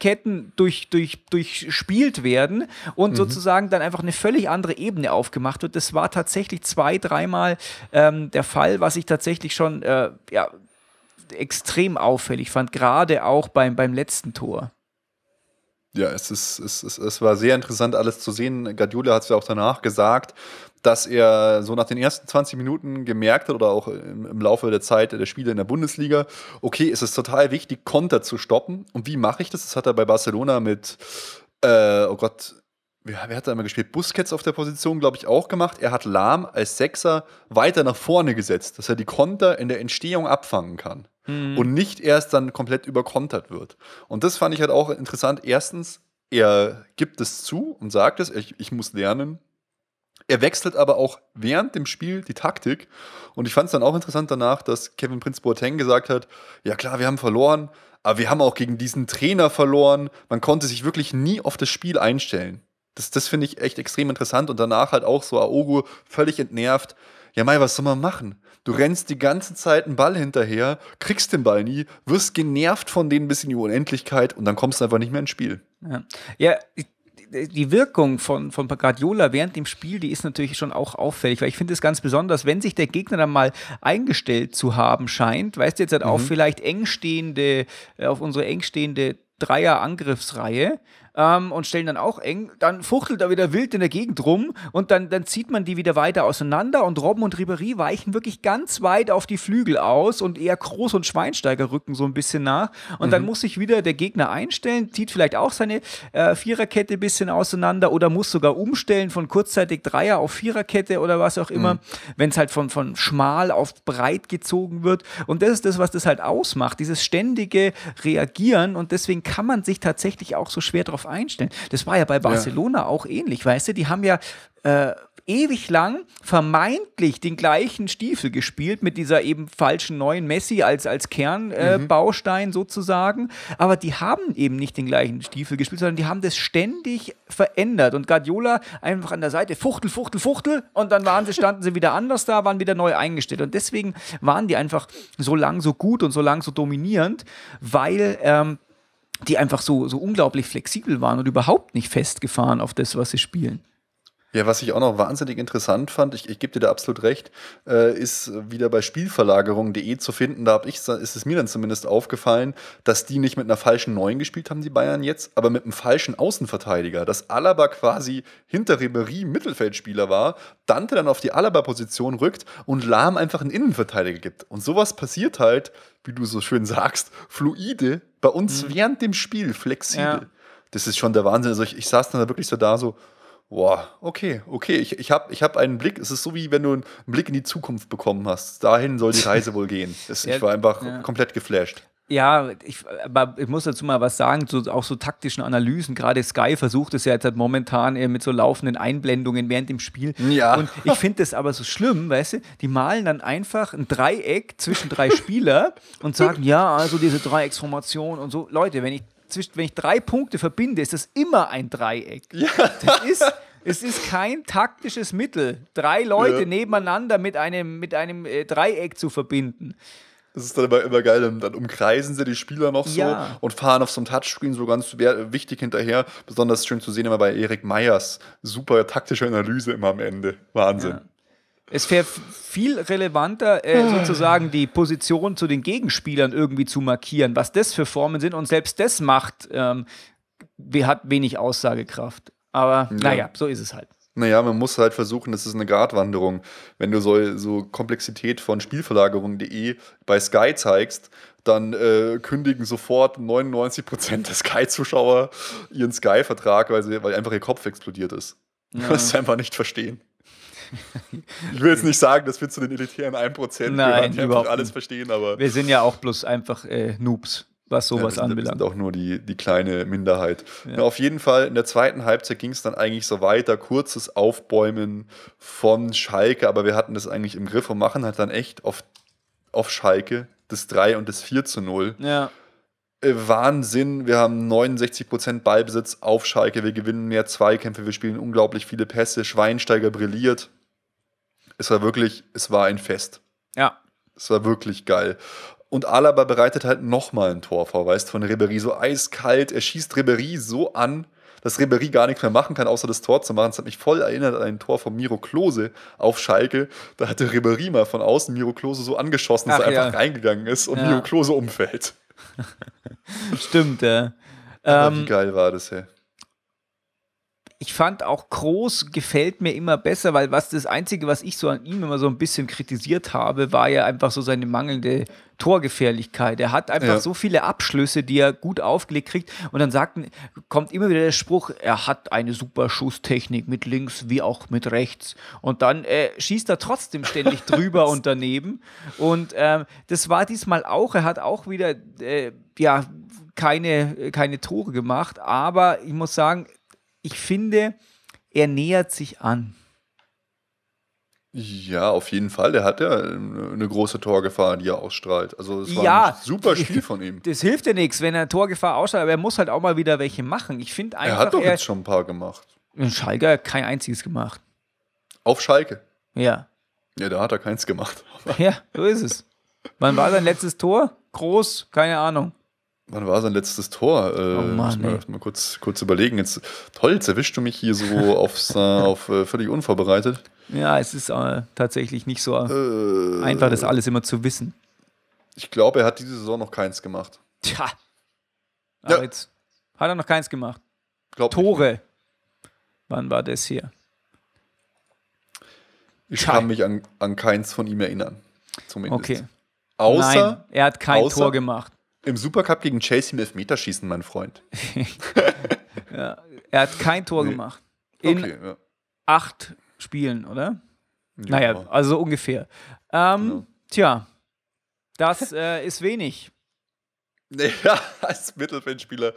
Speaker 3: Gegnerketten durch, durch, durchspielt werden und sozusagen dann einfach eine völlig andere Ebene aufgemacht wird. Das war tatsächlich zwei, dreimal ähm, der Fall, was ich tatsächlich schon äh, ja, extrem auffällig fand, gerade auch beim, beim letzten Tor.
Speaker 2: Ja, es, ist, es, es, es war sehr interessant, alles zu sehen. Guardiola hat es ja auch danach gesagt, dass er so nach den ersten 20 Minuten gemerkt hat oder auch im, im Laufe der Zeit der Spiele in der Bundesliga, okay, es ist total wichtig, Konter zu stoppen. Und wie mache ich das? Das hat er bei Barcelona mit, äh, oh Gott, wer, wer hat da immer gespielt? Busquets auf der Position, glaube ich, auch gemacht. Er hat Lahm als Sechser weiter nach vorne gesetzt, dass er die Konter in der Entstehung abfangen kann und nicht erst dann komplett überkontert wird. Und das fand ich halt auch interessant. Erstens, er gibt es zu und sagt es, ich, ich muss lernen. Er wechselt aber auch während dem Spiel die Taktik. Und ich fand es dann auch interessant danach, dass Kevin Prince Boateng gesagt hat: Ja, klar, wir haben verloren, aber wir haben auch gegen diesen Trainer verloren. Man konnte sich wirklich nie auf das Spiel einstellen. Das, das finde ich echt extrem interessant. Und danach halt auch so Aogo völlig entnervt. Ja, Mai, was soll man machen? Du rennst die ganze Zeit einen Ball hinterher, kriegst den Ball nie, wirst genervt von denen bis in die Unendlichkeit und dann kommst du einfach nicht mehr ins Spiel.
Speaker 3: Ja, ja die Wirkung von, von Guardiola während dem Spiel, die ist natürlich schon auch auffällig, weil ich finde es ganz besonders, wenn sich der Gegner dann mal eingestellt zu haben scheint, weißt du, jetzt halt mhm. auch vielleicht engstehende, äh, auf unsere engstehende Dreier-Angriffsreihe, ähm, und stellen dann auch eng. Dann fuchtelt er wieder wild in der Gegend rum und dann, dann zieht man die wieder weiter auseinander und Robben und Ribéry weichen wirklich ganz weit auf die Flügel aus und eher Groß und Schweinsteiger rücken so ein bisschen nach. Und mhm. dann muss sich wieder der Gegner einstellen, zieht vielleicht auch seine äh, Viererkette ein bisschen auseinander oder muss sogar umstellen von kurzzeitig Dreier auf Viererkette oder was auch immer, mhm. wenn es halt von, von schmal auf breit gezogen wird. Und das ist das, was das halt ausmacht, dieses ständige Reagieren und deswegen kann man sich tatsächlich auch so schwer darauf einstellen. Das war ja bei Barcelona ja. auch ähnlich, weißt du? Die haben ja äh, ewig lang vermeintlich den gleichen Stiefel gespielt mit dieser eben falschen neuen Messi als, als Kernbaustein äh, mhm. sozusagen. Aber die haben eben nicht den gleichen Stiefel gespielt, sondern die haben das ständig verändert. Und Guardiola einfach an der Seite, Fuchtel, Fuchtel, Fuchtel. Und dann waren sie, standen sie wieder anders da, waren wieder neu eingestellt. Und deswegen waren die einfach so lang so gut und so lang so dominierend, weil ähm, die einfach so, so unglaublich flexibel waren und überhaupt nicht festgefahren auf das, was sie spielen.
Speaker 2: Ja, was ich auch noch wahnsinnig interessant fand, ich, ich gebe dir da absolut recht, äh, ist wieder bei Spielverlagerung.de zu finden. Da ich, ist es mir dann zumindest aufgefallen, dass die nicht mit einer falschen Neuen gespielt haben, die Bayern jetzt, aber mit einem falschen Außenverteidiger. Dass Alaba quasi hinter Ribery Mittelfeldspieler war, Dante dann auf die Alaba-Position rückt und Lahm einfach einen Innenverteidiger gibt. Und sowas passiert halt, wie du so schön sagst, fluide bei uns mhm. während dem Spiel, flexibel. Ja. Das ist schon der Wahnsinn. Also ich, ich saß dann da wirklich so da, so, Boah, okay, okay. Ich, ich habe ich hab einen Blick. Es ist so wie wenn du einen Blick in die Zukunft bekommen hast. Dahin soll die Reise wohl gehen. Das, ja, ich war einfach ja. komplett geflasht.
Speaker 3: Ja, ich, aber ich muss dazu mal was sagen, zu auch so taktischen Analysen. Gerade Sky versucht es ja jetzt halt momentan mit so laufenden Einblendungen während dem Spiel.
Speaker 2: Ja.
Speaker 3: Und ich finde das aber so schlimm, weißt du? Die malen dann einfach ein Dreieck zwischen drei Spieler und sagen, ja, also diese Dreiecksformation und so. Leute, wenn ich zwischen, wenn ich drei Punkte verbinde, ist das immer ein Dreieck. Ja. Das ist, es ist kein taktisches Mittel, drei Leute ja. nebeneinander mit einem, mit einem äh, Dreieck zu verbinden.
Speaker 2: Das ist dann immer, immer geil, dann, dann umkreisen sie die Spieler noch so ja. und fahren auf so einem Touchscreen so ganz wichtig hinterher. Besonders schön zu sehen immer bei Erik Meyers. Super taktische Analyse immer am Ende. Wahnsinn. Ja.
Speaker 3: Es wäre viel relevanter, äh, ah. sozusagen die Position zu den Gegenspielern irgendwie zu markieren, was das für Formen sind. Und selbst das macht, ähm, hat wenig Aussagekraft. Aber ja. naja, so ist es halt.
Speaker 2: Naja, man muss halt versuchen, das ist eine Gratwanderung. Wenn du so, so Komplexität von Spielverlagerung.de bei Sky zeigst, dann äh, kündigen sofort 99% der Sky-Zuschauer ihren Sky-Vertrag, weil, weil einfach ihr Kopf explodiert ist. Ja. Das ist einfach nicht verstehen. Ich will jetzt nicht sagen, dass wir zu den elitären 1%
Speaker 3: Nein, gehören, die
Speaker 2: einfach alles verstehen, aber.
Speaker 3: Wir sind ja auch bloß einfach äh, Noobs, was sowas ja, wir sind, anbelangt.
Speaker 2: Wir sind auch nur die, die kleine Minderheit. Ja. Na, auf jeden Fall, in der zweiten Halbzeit ging es dann eigentlich so weiter. Kurzes Aufbäumen von Schalke, aber wir hatten das eigentlich im Griff und machen halt dann echt auf, auf Schalke das 3 und das 4 zu 0.
Speaker 3: Ja.
Speaker 2: Äh, Wahnsinn. Wir haben 69% Ballbesitz auf Schalke. Wir gewinnen mehr Zweikämpfe. Wir spielen unglaublich viele Pässe. Schweinsteiger brilliert es war wirklich, es war ein Fest.
Speaker 3: Ja.
Speaker 2: Es war wirklich geil. Und Alaba bereitet halt nochmal ein Tor vor, weißt von Ribery so eiskalt. Er schießt Ribery so an, dass Ribery gar nichts mehr machen kann, außer das Tor zu machen. Das hat mich voll erinnert an ein Tor von Miro Klose auf Schalke. Da hatte Ribery mal von außen Miro Klose so angeschossen, dass Ach, er ja. einfach reingegangen ist und ja. Miro Klose umfällt.
Speaker 3: Stimmt, ja.
Speaker 2: Ähm, wie geil war das, hey?
Speaker 3: Ich fand auch Groß gefällt mir immer besser, weil was das Einzige, was ich so an ihm immer so ein bisschen kritisiert habe, war ja einfach so seine mangelnde Torgefährlichkeit. Er hat einfach ja. so viele Abschlüsse, die er gut aufgelegt kriegt. Und dann sagt, kommt immer wieder der Spruch, er hat eine super Schusstechnik mit links wie auch mit rechts. Und dann äh, schießt er trotzdem ständig drüber und daneben. Und ähm, das war diesmal auch. Er hat auch wieder, äh, ja, keine, keine Tore gemacht. Aber ich muss sagen, ich finde, er nähert sich an.
Speaker 2: Ja, auf jeden Fall. Der hat ja eine große Torgefahr, die er ausstrahlt. Also es war
Speaker 3: Ja.
Speaker 2: ein super Spiel von ihm.
Speaker 3: Das hilft ja nichts, wenn er Torgefahr ausstrahlt, aber er muss halt auch mal wieder welche machen. Ich finde
Speaker 2: Er
Speaker 3: einfach,
Speaker 2: hat doch
Speaker 3: er,
Speaker 2: jetzt schon ein paar gemacht.
Speaker 3: Schalke hat kein einziges gemacht.
Speaker 2: Auf Schalke.
Speaker 3: Ja.
Speaker 2: Ja, da hat er keins gemacht.
Speaker 3: Ja, so ist es. Wann war sein letztes Tor? Groß? Keine Ahnung.
Speaker 2: Wann war sein letztes Tor? Äh,
Speaker 3: Oh Mann,
Speaker 2: muss mal, kurz, kurz überlegen. Jetzt, toll, jetzt erwischst du mich hier so aufs, auf äh, völlig unvorbereitet.
Speaker 3: Ja, es ist äh, tatsächlich nicht so
Speaker 2: Äh,
Speaker 3: einfach, das alles immer zu wissen.
Speaker 2: Ich glaube, er hat diese Saison noch keins gemacht.
Speaker 3: Tja. Aber
Speaker 2: Ja.
Speaker 3: jetzt hat er noch keins gemacht.
Speaker 2: Glaub
Speaker 3: Tore. Wann war das hier?
Speaker 2: Ich
Speaker 3: Kai.
Speaker 2: kann mich an, an keins von ihm erinnern. Zumindest.
Speaker 3: Okay.
Speaker 2: Außer
Speaker 3: Nein, er hat kein
Speaker 2: außer-
Speaker 3: Tor gemacht.
Speaker 2: Im Supercup gegen Chelsea im Elfmeterschießen, mein Freund.
Speaker 3: Er hat kein Tor
Speaker 2: Nee.
Speaker 3: gemacht. In
Speaker 2: Okay, ja.
Speaker 3: acht Spielen, oder?
Speaker 2: Ja.
Speaker 3: Naja, also so ungefähr. Ähm,
Speaker 2: Genau.
Speaker 3: Tja, das äh, ist wenig.
Speaker 2: Ja, als Mittelfeldspieler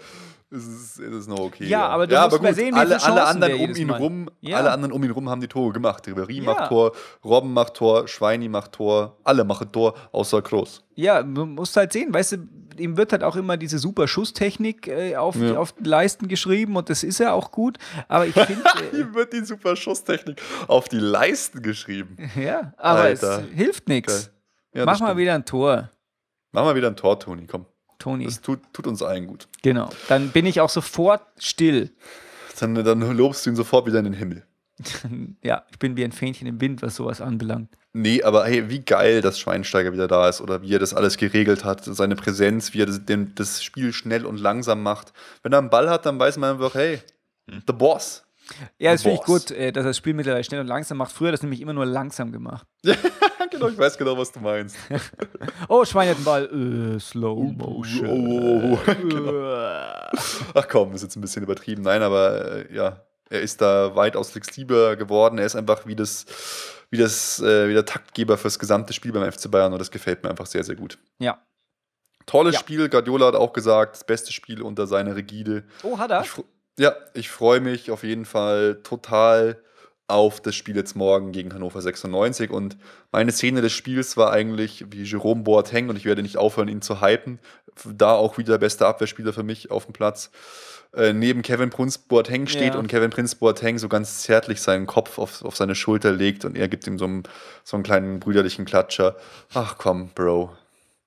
Speaker 2: ist es, ist es noch okay.
Speaker 3: Ja, aber du
Speaker 2: ja,
Speaker 3: musst mal sehen, wie
Speaker 2: alle, alle anderen
Speaker 3: der
Speaker 2: um ihn
Speaker 3: Mal-
Speaker 2: rum,
Speaker 3: Ja.
Speaker 2: alle anderen um ihn rum haben die Tore gemacht. Ribery
Speaker 3: Ja.
Speaker 2: macht Tor, Robben macht Tor, Schweini macht Tor, alle machen Tor, außer Kroos.
Speaker 3: Ja, du musst halt sehen, weißt du, ihm wird halt auch immer diese super Schusstechnik äh, auf,
Speaker 2: Ja.
Speaker 3: auf die Leisten geschrieben und das ist ja auch gut. Aber ich finde, äh,
Speaker 2: Ihm wird die super Schusstechnik auf die Leisten geschrieben.
Speaker 3: ja, aber
Speaker 2: Alter.
Speaker 3: es hilft nichts.
Speaker 2: Ja,
Speaker 3: Mach mal
Speaker 2: stimmt.
Speaker 3: wieder ein Tor,
Speaker 2: Mach mal wieder ein Tor, Toni, komm.
Speaker 3: Toni.
Speaker 2: Das tut, tut uns allen gut.
Speaker 3: Genau. Dann bin ich auch sofort still.
Speaker 2: Dann, dann lobst du ihn sofort wieder in den Himmel.
Speaker 3: Ja, ich bin wie ein Fähnchen im Wind, was sowas anbelangt.
Speaker 2: Nee, aber hey, wie geil, dass Schweinsteiger wieder da ist oder wie er das alles geregelt hat, seine Präsenz, wie er das, den, das Spiel schnell und langsam macht. Wenn er einen Ball hat, dann weiß man einfach, hey, the boss.
Speaker 3: Ja, das finde ich gut, äh, dass er das Spiel mittlerweile schnell und langsam macht. Früher hat das nämlich immer nur langsam gemacht.
Speaker 2: genau, ich weiß genau, was du meinst.
Speaker 3: Oh, Schwein hat einen Ball. Äh, slow motion.
Speaker 2: Oh, Ach komm, ist jetzt ein bisschen übertrieben. Nein, aber äh, ja, er ist da weitaus flexibler geworden. Er ist einfach wie das, wie das, äh, wie der Taktgeber fürs gesamte Spiel beim FC Bayern und das gefällt mir einfach sehr, sehr gut.
Speaker 3: Ja.
Speaker 2: Tolles
Speaker 3: Ja.
Speaker 2: Spiel, Guardiola hat auch gesagt, das beste Spiel unter seiner Rigide.
Speaker 3: Oh, hat er?
Speaker 2: Ich, ja, ich freue mich auf jeden Fall total auf das Spiel jetzt morgen gegen Hannover 96. Und meine Szene des Spiels war eigentlich wie Jerome Boateng und ich werde nicht aufhören, ihn zu hypen. Da auch wieder der beste Abwehrspieler für mich auf dem Platz. Äh, neben Kevin Prince Boateng steht
Speaker 3: Ja.
Speaker 2: und Kevin Prince Boateng so ganz zärtlich seinen Kopf auf, auf seine Schulter legt und er gibt ihm so einen, so einen kleinen brüderlichen Klatscher. Ach komm, Bro.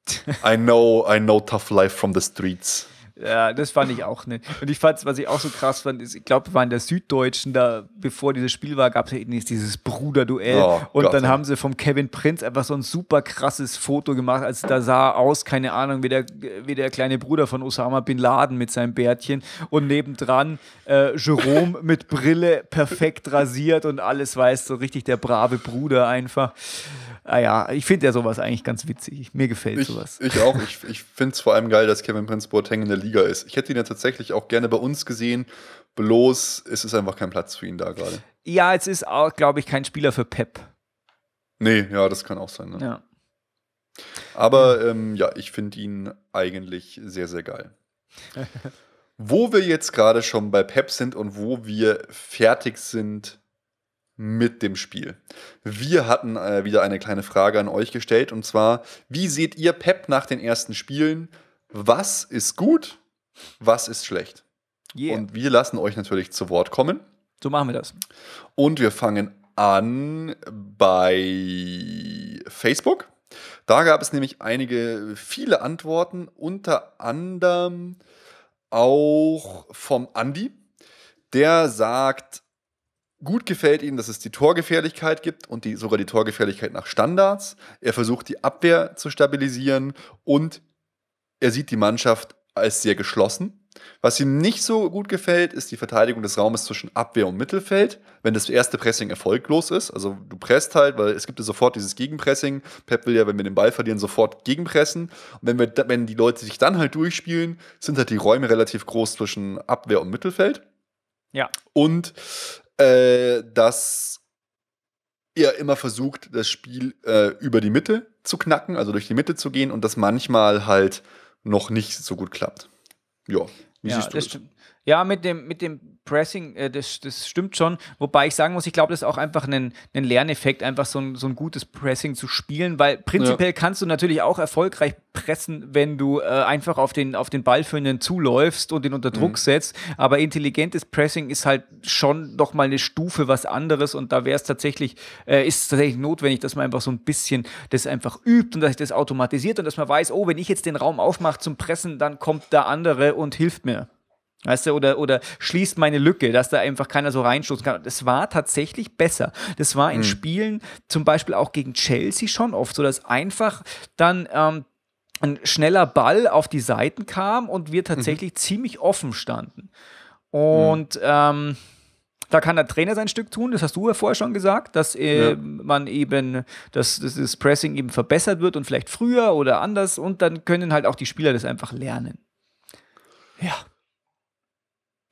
Speaker 2: I know, I know tough life from the streets.
Speaker 3: Ja, das fand ich auch nicht. Und ich fand, was ich auch so krass fand, ist, ich glaube, wir waren in der Süddeutschen, da, bevor dieses Spiel war, gab es ja eben dieses Bruderduell.
Speaker 2: Oh
Speaker 3: und
Speaker 2: Gott,
Speaker 3: dann haben sie vom Kevin Prinz einfach so ein super krasses Foto gemacht. Also da sah aus, keine Ahnung, wie der, wie der kleine Bruder von Osama Bin Laden mit seinem Bärtchen. Und nebendran äh, Jerome mit Brille, perfekt rasiert und alles weiß, so richtig der brave Bruder einfach. Ah ja, ich finde ja sowas eigentlich ganz witzig. Mir gefällt
Speaker 2: Ich,
Speaker 3: sowas.
Speaker 2: ich auch. Ich, ich finde es vor allem geil, dass Kevin Prince Boateng in der Liga ist. Ich hätte ihn ja tatsächlich auch gerne bei uns gesehen. Bloß ist es einfach kein Platz für ihn da gerade.
Speaker 3: Ja, es ist auch, glaube ich, kein Spieler für Pep.
Speaker 2: Nee, ja, das kann auch sein. Ne?
Speaker 3: Ja.
Speaker 2: Aber ähm, ja, ich finde ihn eigentlich sehr, sehr geil. wo wir jetzt gerade schon bei Pep sind und wo wir fertig sind mit dem Spiel. Wir hatten äh, wieder eine kleine Frage an euch gestellt und zwar, wie seht ihr Pep nach den ersten Spielen? Was ist gut? Was ist schlecht?
Speaker 3: Yeah.
Speaker 2: Und wir lassen euch natürlich zu Wort kommen.
Speaker 3: so machen wir das.
Speaker 2: Und wir fangen an bei Facebook. Da gab es nämlich einige, viele Antworten, unter anderem auch vom Andi. Der sagt, gut gefällt ihm, dass es die Torgefährlichkeit gibt und die, sogar die Torgefährlichkeit nach Standards. Er versucht die Abwehr zu stabilisieren und er sieht die Mannschaft als sehr geschlossen. Was ihm nicht so gut gefällt, ist die Verteidigung des Raumes zwischen Abwehr und Mittelfeld, wenn das erste Pressing erfolglos ist. Also du presst halt, weil es gibt ja sofort dieses Gegenpressing. Pep will ja, wenn wir den Ball verlieren, sofort gegenpressen. Und wenn, wir, wenn die Leute sich dann halt durchspielen, sind halt die Räume relativ groß zwischen Abwehr und Mittelfeld.
Speaker 3: Ja.
Speaker 2: Und äh, dass er immer versucht, das Spiel äh, über die Mitte zu knacken, also durch die Mitte zu gehen und das manchmal halt noch nicht so gut klappt. Ja, wie
Speaker 3: ja,
Speaker 2: siehst du
Speaker 3: das? stimmt. Ja, mit dem, mit dem Pressing, äh, das, das stimmt schon. Wobei ich sagen muss, ich glaube, das ist auch einfach ein, ein Lerneffekt, einfach so ein, so ein gutes Pressing zu spielen, weil prinzipiell ja. kannst du natürlich auch erfolgreich pressen, wenn du äh, einfach auf den, auf den Ballführenden zuläufst und ihn unter Druck mhm. setzt. Aber intelligentes Pressing ist halt schon noch mal eine Stufe was anderes und da wäre es tatsächlich, äh, ist es tatsächlich notwendig, dass man einfach so ein bisschen das einfach übt und dass sich das automatisiert und dass man weiß, oh, wenn ich jetzt den Raum aufmache zum Pressen, dann kommt der andere und hilft mir. Weißt du, oder, oder schließt meine Lücke, dass da einfach keiner so reinstoßen kann. Das war tatsächlich besser. Das war in mhm. Spielen, zum Beispiel auch gegen Chelsea schon oft so, dass einfach dann ähm, ein schneller Ball auf die Seiten kam und wir tatsächlich mhm. ziemlich offen standen. Und mhm. ähm, da kann der Trainer sein Stück tun, das hast du ja vorher schon gesagt, dass äh, ja. man eben, dass, dass, das Pressing eben verbessert wird und vielleicht früher oder anders und dann können halt auch die Spieler das einfach lernen. Ja.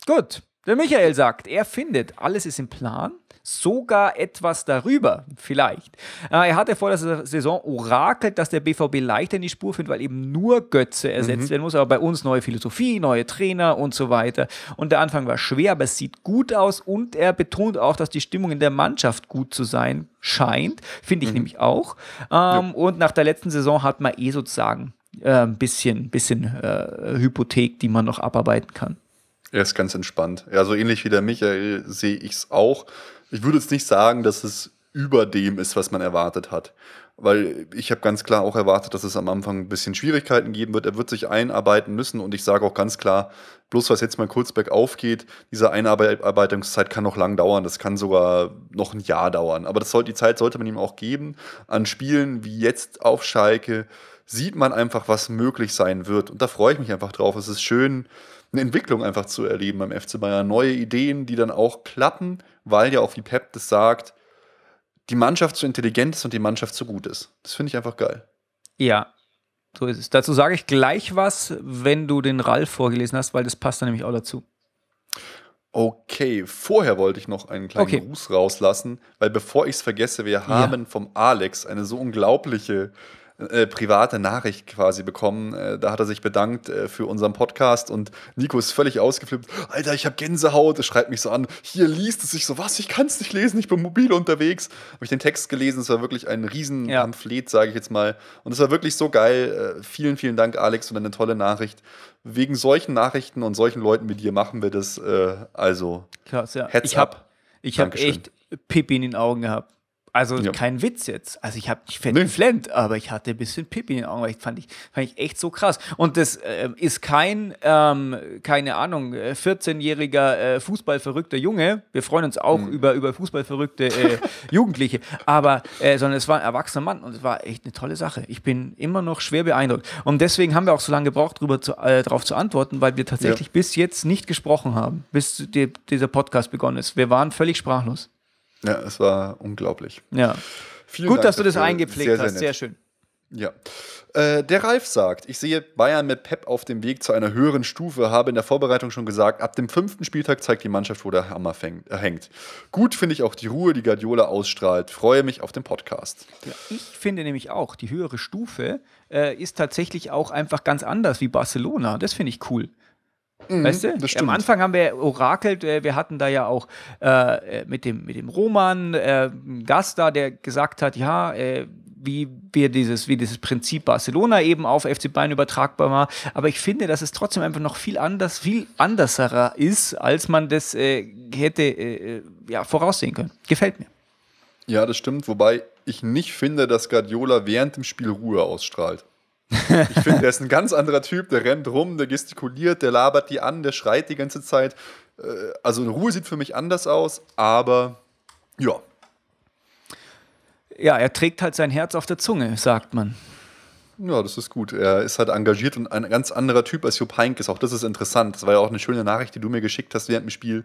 Speaker 3: Gut. Der Michael sagt, er findet, alles ist im Plan, sogar etwas darüber, vielleicht. Äh, er hatte vor der Saison orakelt, dass der BVB leichter in die Spur findet, weil eben nur Götze ersetzt mhm. werden muss, aber bei uns neue Philosophie, neue Trainer und so weiter. Und der Anfang war schwer, aber es sieht gut aus und er betont auch, dass die Stimmung in der Mannschaft gut zu sein scheint, finde ich mhm. nämlich auch. Ähm. Und nach der letzten Saison hat man eh sozusagen äh, ein bisschen, bisschen äh, Hypothek, die man noch abarbeiten kann.
Speaker 2: Er ist ganz entspannt. Ja, so ähnlich wie der Michael sehe ich es auch. Ich würde jetzt nicht sagen, dass es über dem ist, was man erwartet hat. Weil ich habe ganz klar auch erwartet, dass es am Anfang ein bisschen Schwierigkeiten geben wird. Er wird sich einarbeiten müssen und ich sage auch ganz klar, bloß was jetzt mal kurz bergauf geht, diese Einarbeitungszeit kann noch lang dauern. Das kann sogar noch ein Jahr dauern. Aber das soll, die Zeit sollte man ihm auch geben. An Spielen wie jetzt auf Schalke sieht man einfach, was möglich sein wird. Und da freue ich mich einfach drauf. Es ist schön, eine Entwicklung einfach zu erleben beim FC Bayern. Neue Ideen, die dann auch klappen, weil ja auch wie Pep das sagt, die Mannschaft zu intelligent ist und die Mannschaft zu gut ist. Das finde ich einfach geil.
Speaker 3: Ja, so ist es. Dazu sage ich gleich was, wenn du den Ralf vorgelesen hast, weil das passt dann nämlich auch dazu.
Speaker 2: Okay, vorher wollte ich noch einen kleinen okay. Gruß rauslassen, weil bevor ich es vergesse, wir haben ja. vom Alex eine so unglaubliche äh, private Nachricht quasi bekommen. Äh, da hat er sich bedankt äh, für unseren Podcast und Nico ist völlig ausgeflippt. Alter, ich habe Gänsehaut. Er schreibt mich so an. Hier liest es sich so, was? Ich kann es nicht lesen. Ich bin mobil unterwegs. Habe ich den Text gelesen. Es war wirklich ein riesen ja. Pamphlet, sage ich jetzt mal. Und es war wirklich so geil. Äh, vielen, vielen Dank, Alex, für deine tolle Nachricht. Wegen solchen Nachrichten und solchen Leuten wie dir machen wir das. Also,
Speaker 3: Krass, ja. Heads ich hab, up. Ich habe echt Pipi in den Augen gehabt. Also ja. kein Witz jetzt. Also ich habe nicht fett nee. aber ich hatte ein bisschen Pipi in den Augen, weil ich fand ich, fand ich echt so krass. Und das äh, ist kein, ähm, keine Ahnung, 14-jähriger äh, äh, Fußballverrückter Junge. Wir freuen uns auch mhm. über, über fußballverrückte äh, Jugendliche. Aber, äh, sondern es war ein erwachsener Mann und es war echt eine tolle Sache. Ich bin immer noch schwer beeindruckt. Und deswegen haben wir auch so lange gebraucht, darüber zu, äh, darauf zu antworten, weil wir tatsächlich ja. bis jetzt nicht gesprochen haben, bis die, dieser Podcast begonnen ist. Wir waren völlig sprachlos.
Speaker 2: Ja, es war unglaublich.
Speaker 3: Ja. Vielen Gut, Dank dass du das eingepflegt sehr, sehr hast, sehr schön.
Speaker 2: Ja. Äh, der Ralf sagt, ich sehe Bayern mit Pep auf dem Weg zu einer höheren Stufe, habe in der Vorbereitung schon gesagt, ab dem fünften Spieltag zeigt die Mannschaft, wo der Hammer fängt, äh, hängt. Gut finde ich auch die Ruhe, die Guardiola ausstrahlt. Freue mich auf den Podcast.
Speaker 3: Ja, ich finde nämlich auch, die höhere Stufe äh, ist tatsächlich auch einfach ganz anders wie Barcelona. Das finde ich cool. Mhm, weißt du? Am Anfang haben wir orakelt, äh, wir hatten da ja auch äh, mit, dem, mit dem Roman äh, einen Gast da, der gesagt hat, ja, äh, wie wir dieses, wie dieses Prinzip Barcelona eben auf FC Bayern übertragbar war. Aber ich finde, dass es trotzdem einfach noch viel anders, viel anderserer ist, als man das äh, hätte äh, ja, voraussehen können. Gefällt mir.
Speaker 2: Ja, das stimmt. Wobei ich nicht finde, dass Guardiola während dem Spiel Ruhe ausstrahlt. Ich finde, der ist ein ganz anderer Typ, der rennt rum, der gestikuliert, der labert die an, der schreit die ganze Zeit. Äh, also in Ruhe sieht für mich anders aus, aber ja.
Speaker 3: Ja, er trägt halt sein Herz auf der Zunge, sagt man.
Speaker 2: Ja, das ist gut. Er ist halt engagiert und ein ganz anderer Typ als Jupp Heynckes. Auch das ist interessant. Das war ja auch eine schöne Nachricht, die du mir geschickt hast während dem Spiel.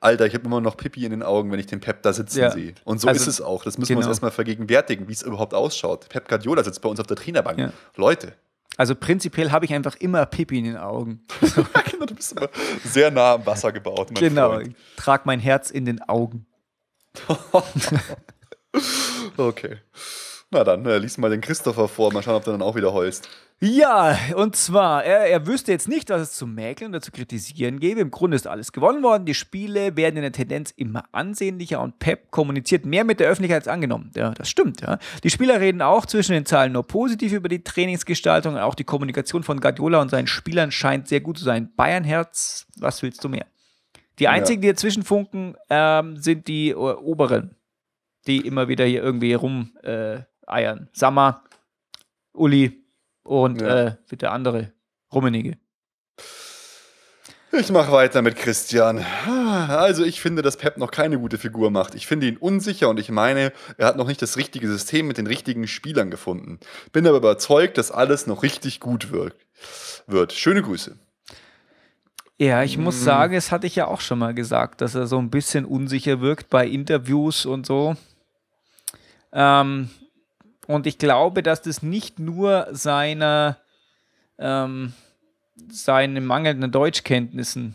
Speaker 2: Alter, ich habe immer noch Pipi in den Augen, wenn ich den Pep da sitzen ja. sehe. Und so also, ist es auch. Das müssen genau. wir uns genau. erstmal vergegenwärtigen, wie es überhaupt ausschaut. Pep Guardiola sitzt bei uns auf der Trainerbank. Ja. Leute.
Speaker 3: Also prinzipiell habe ich einfach immer Pipi in den Augen.
Speaker 2: genau, du bist immer sehr nah am Wasser gebaut.
Speaker 3: Mein genau, Freund. ich trage mein Herz in den Augen.
Speaker 2: okay. Na dann, äh, lies mal den Christopher vor, mal schauen, ob du dann auch wieder heulst.
Speaker 3: Ja, und zwar, er, er wüsste jetzt nicht, was es zu mäkeln oder zu kritisieren gäbe. Im Grunde ist alles gewonnen worden. Die Spiele werden in der Tendenz immer ansehnlicher und Pep kommuniziert mehr mit der Öffentlichkeit als angenommen. Ja, das stimmt, ja. Die Spieler reden auch zwischen den Zahlen nur positiv über die Trainingsgestaltung. Auch die Kommunikation von Guardiola und seinen Spielern scheint sehr gut zu sein. Bayernherz, was willst du mehr? Die einzigen, die dazwischen funken, ähm, sind die äh, Oberen, die immer wieder hier irgendwie rum äh, eiern. Sammer, Uli und
Speaker 2: Ja.
Speaker 3: äh, der andere, Rummenigge.
Speaker 2: Ich mache weiter mit Christian. Also ich finde, dass Pep noch keine gute Figur macht. Ich finde ihn unsicher und ich meine, er hat noch nicht das richtige System mit den richtigen Spielern gefunden. Bin aber überzeugt, dass alles noch richtig gut wirkt. wird. Schöne Grüße.
Speaker 3: Ja, ich muss sagen, es hatte ich ja auch schon mal gesagt, dass er so ein bisschen unsicher wirkt bei Interviews und so. Ähm, und ich glaube, dass das nicht nur seiner ähm, seinen mangelnden Deutschkenntnissen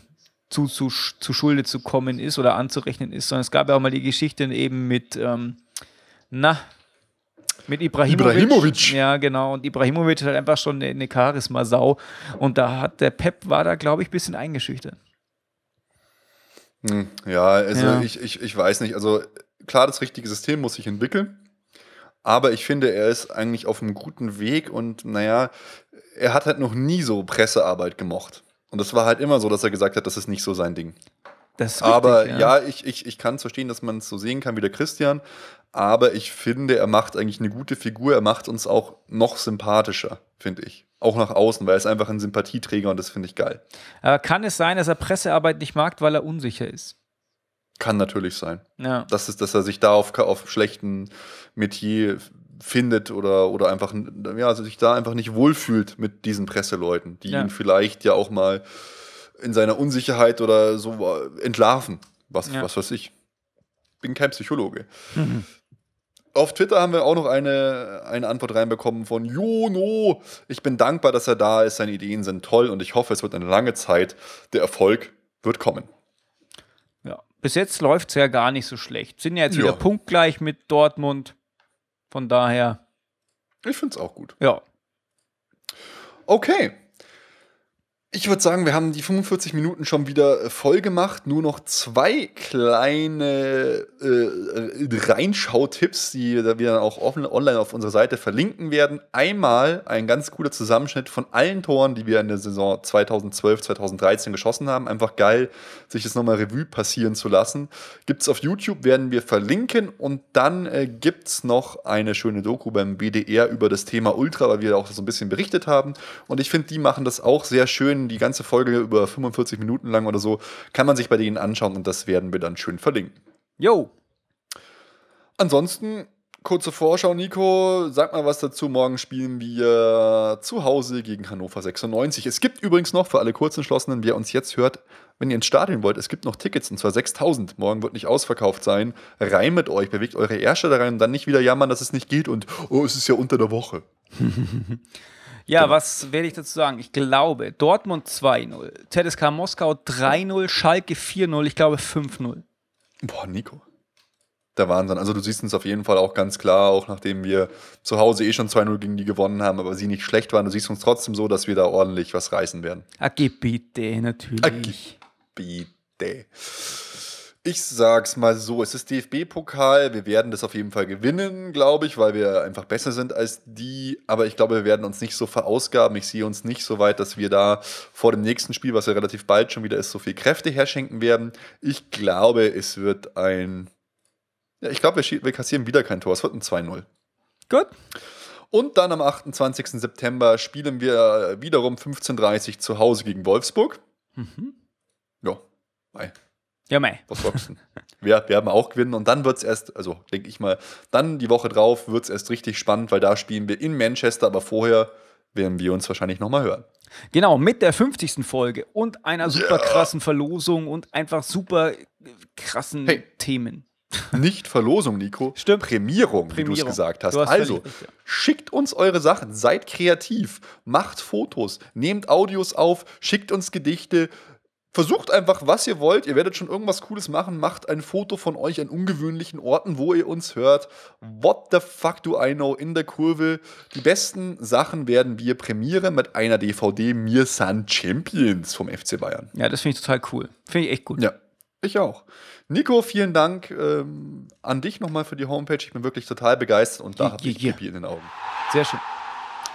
Speaker 3: zu, zu, zu Schulde zu kommen ist oder anzurechnen ist, sondern es gab ja auch mal die Geschichte eben mit, ähm, na, mit Ibrahimovic.
Speaker 2: Ibrahimovic.
Speaker 3: Ja, genau. Und Ibrahimovic halt einfach schon eine, eine Charisma-Sau. Und da hat der Pep, war da, glaube ich, ein bisschen eingeschüchtert.
Speaker 2: Hm, Ja, also
Speaker 3: Ja.
Speaker 2: Ich, ich, ich weiß nicht. Also klar, das richtige System muss sich entwickeln. Aber ich finde, er ist eigentlich auf einem guten Weg und naja, er hat halt noch nie so Pressearbeit gemocht. Und das war halt immer so, dass er gesagt hat, das ist nicht so sein Ding.
Speaker 3: Das ist
Speaker 2: aber
Speaker 3: richtig,
Speaker 2: ja, ich, ich, ich kann es verstehen, dass man es so sehen kann wie der Christian. Aber ich finde, er macht eigentlich eine gute Figur. Er macht uns auch noch sympathischer, finde ich. Auch nach außen, weil er ist einfach ein Sympathieträger und das finde ich geil.
Speaker 3: Aber kann es sein, dass er Pressearbeit nicht mag, weil er unsicher ist?
Speaker 2: Kann natürlich sein.
Speaker 3: Ja.
Speaker 2: Das ist, dass er sich da auf, auf schlechten Metier findet oder, oder einfach, ja, also sich da einfach nicht wohlfühlt mit diesen Presseleuten, die
Speaker 3: Ja.
Speaker 2: ihn vielleicht ja auch mal in seiner Unsicherheit oder so äh, entlarven. Was,
Speaker 3: Ja.
Speaker 2: was weiß ich. Bin kein Psychologe. Auf Twitter haben wir auch noch eine, eine Antwort reinbekommen von Jono. Ich bin dankbar, dass er da ist. Seine Ideen sind toll und ich hoffe, es wird eine lange Zeit. Der Erfolg wird kommen.
Speaker 3: Bis jetzt läuft es ja gar nicht so schlecht. Sind ja jetzt
Speaker 2: Ja.
Speaker 3: wieder punktgleich mit Dortmund. Von daher,
Speaker 2: Ich finde es auch gut.
Speaker 3: ja.
Speaker 2: Okay. Ich würde sagen, wir haben die 45 Minuten schon wieder äh, voll gemacht. Nur noch zwei kleine äh, Reinschautipps, die wir dann auch offen, online auf unserer Seite verlinken werden. Einmal ein ganz cooler Zusammenschnitt von allen Toren, die wir in der Saison 2012, 2013 geschossen haben. Einfach geil, sich das nochmal Revue passieren zu lassen. Gibt es auf YouTube, werden wir verlinken. Und dann äh, gibt es noch eine schöne Doku beim BDR über das Thema Ultra, weil wir auch so ein bisschen berichtet haben. Und ich finde, die machen das auch sehr schön. Die ganze Folge über 45 Minuten lang oder so kann man sich bei denen anschauen und das werden wir dann schön verlinken.
Speaker 3: Jo,
Speaker 2: Ansonsten, kurze Vorschau, Nico. Sag mal was dazu. Morgen spielen wir zu Hause gegen Hannover 96. Es gibt übrigens noch für alle Kurzentschlossenen, wer uns jetzt hört, wenn ihr ins Stadion wollt, es gibt noch Tickets und zwar 6000. Morgen wird nicht ausverkauft sein. Rein mit euch, bewegt eure Ärsche da rein und dann nicht wieder jammern, dass es nicht geht und oh, es ist ja unter der Woche.
Speaker 3: Ja, was werde ich dazu sagen? Ich glaube, Dortmund 2-0, ZSK Moskau 3-0, Schalke 4-0, ich glaube 5-0.
Speaker 2: Boah, Nico. Der Wahnsinn. Also du siehst uns auf jeden Fall auch ganz klar, auch nachdem wir zu Hause eh schon 2-0 gegen die gewonnen haben, aber sie nicht schlecht waren. Du siehst uns trotzdem so, dass wir da ordentlich was reißen werden.
Speaker 3: Agi bitte, natürlich.
Speaker 2: Agi. Bitte. Ich sag's mal so, es ist DFB-Pokal, wir werden das auf jeden Fall gewinnen, glaube ich, weil wir einfach besser sind als die, aber ich glaube, wir werden uns nicht so verausgaben, ich sehe uns nicht so weit, dass wir da vor dem nächsten Spiel, was ja relativ bald schon wieder ist, so viel Kräfte herschenken werden. Ich glaube, es wird ein, ja, ich glaube, wir, wir kassieren wieder kein Tor, es wird ein 2-0.
Speaker 3: Gut.
Speaker 2: Und dann am 28. September spielen wir wiederum 15.30 Uhr zu Hause gegen Wolfsburg. Ja, mei.
Speaker 3: Ja, mei.
Speaker 2: Was sagst du? Wir werden auch gewinnen und dann wird es erst, also denke ich mal, dann die Woche drauf wird es erst richtig spannend, weil da spielen wir in Manchester, aber vorher werden wir uns wahrscheinlich nochmal hören.
Speaker 3: Genau, mit der 50. Folge und einer super krassen Verlosung und einfach super äh, krassen
Speaker 2: Hey.
Speaker 3: Themen.
Speaker 2: Nicht Verlosung, Nico.
Speaker 3: Stimmt.
Speaker 2: Prämierung, wie du es
Speaker 3: Prämierung.
Speaker 2: gesagt hast.
Speaker 3: Hast
Speaker 2: also,
Speaker 3: recht, ja.
Speaker 2: schickt uns eure Sachen, seid kreativ, macht Fotos, nehmt Audios auf, schickt uns Gedichte, versucht einfach, was ihr wollt. Ihr werdet schon irgendwas Cooles machen. Macht ein Foto von euch an ungewöhnlichen Orten, wo ihr uns hört. What the fuck do I know in der Kurve? Die besten Sachen werden wir prämieren mit einer DVD. Mir sind Champions vom FC Bayern.
Speaker 3: Ja, das finde ich total cool. Finde ich echt gut.
Speaker 2: Ja, ich auch. Nico, vielen Dank ähm, an dich nochmal für die Homepage. Ich bin wirklich total begeistert und da habe ich. Pipi in den Augen.
Speaker 3: Sehr schön.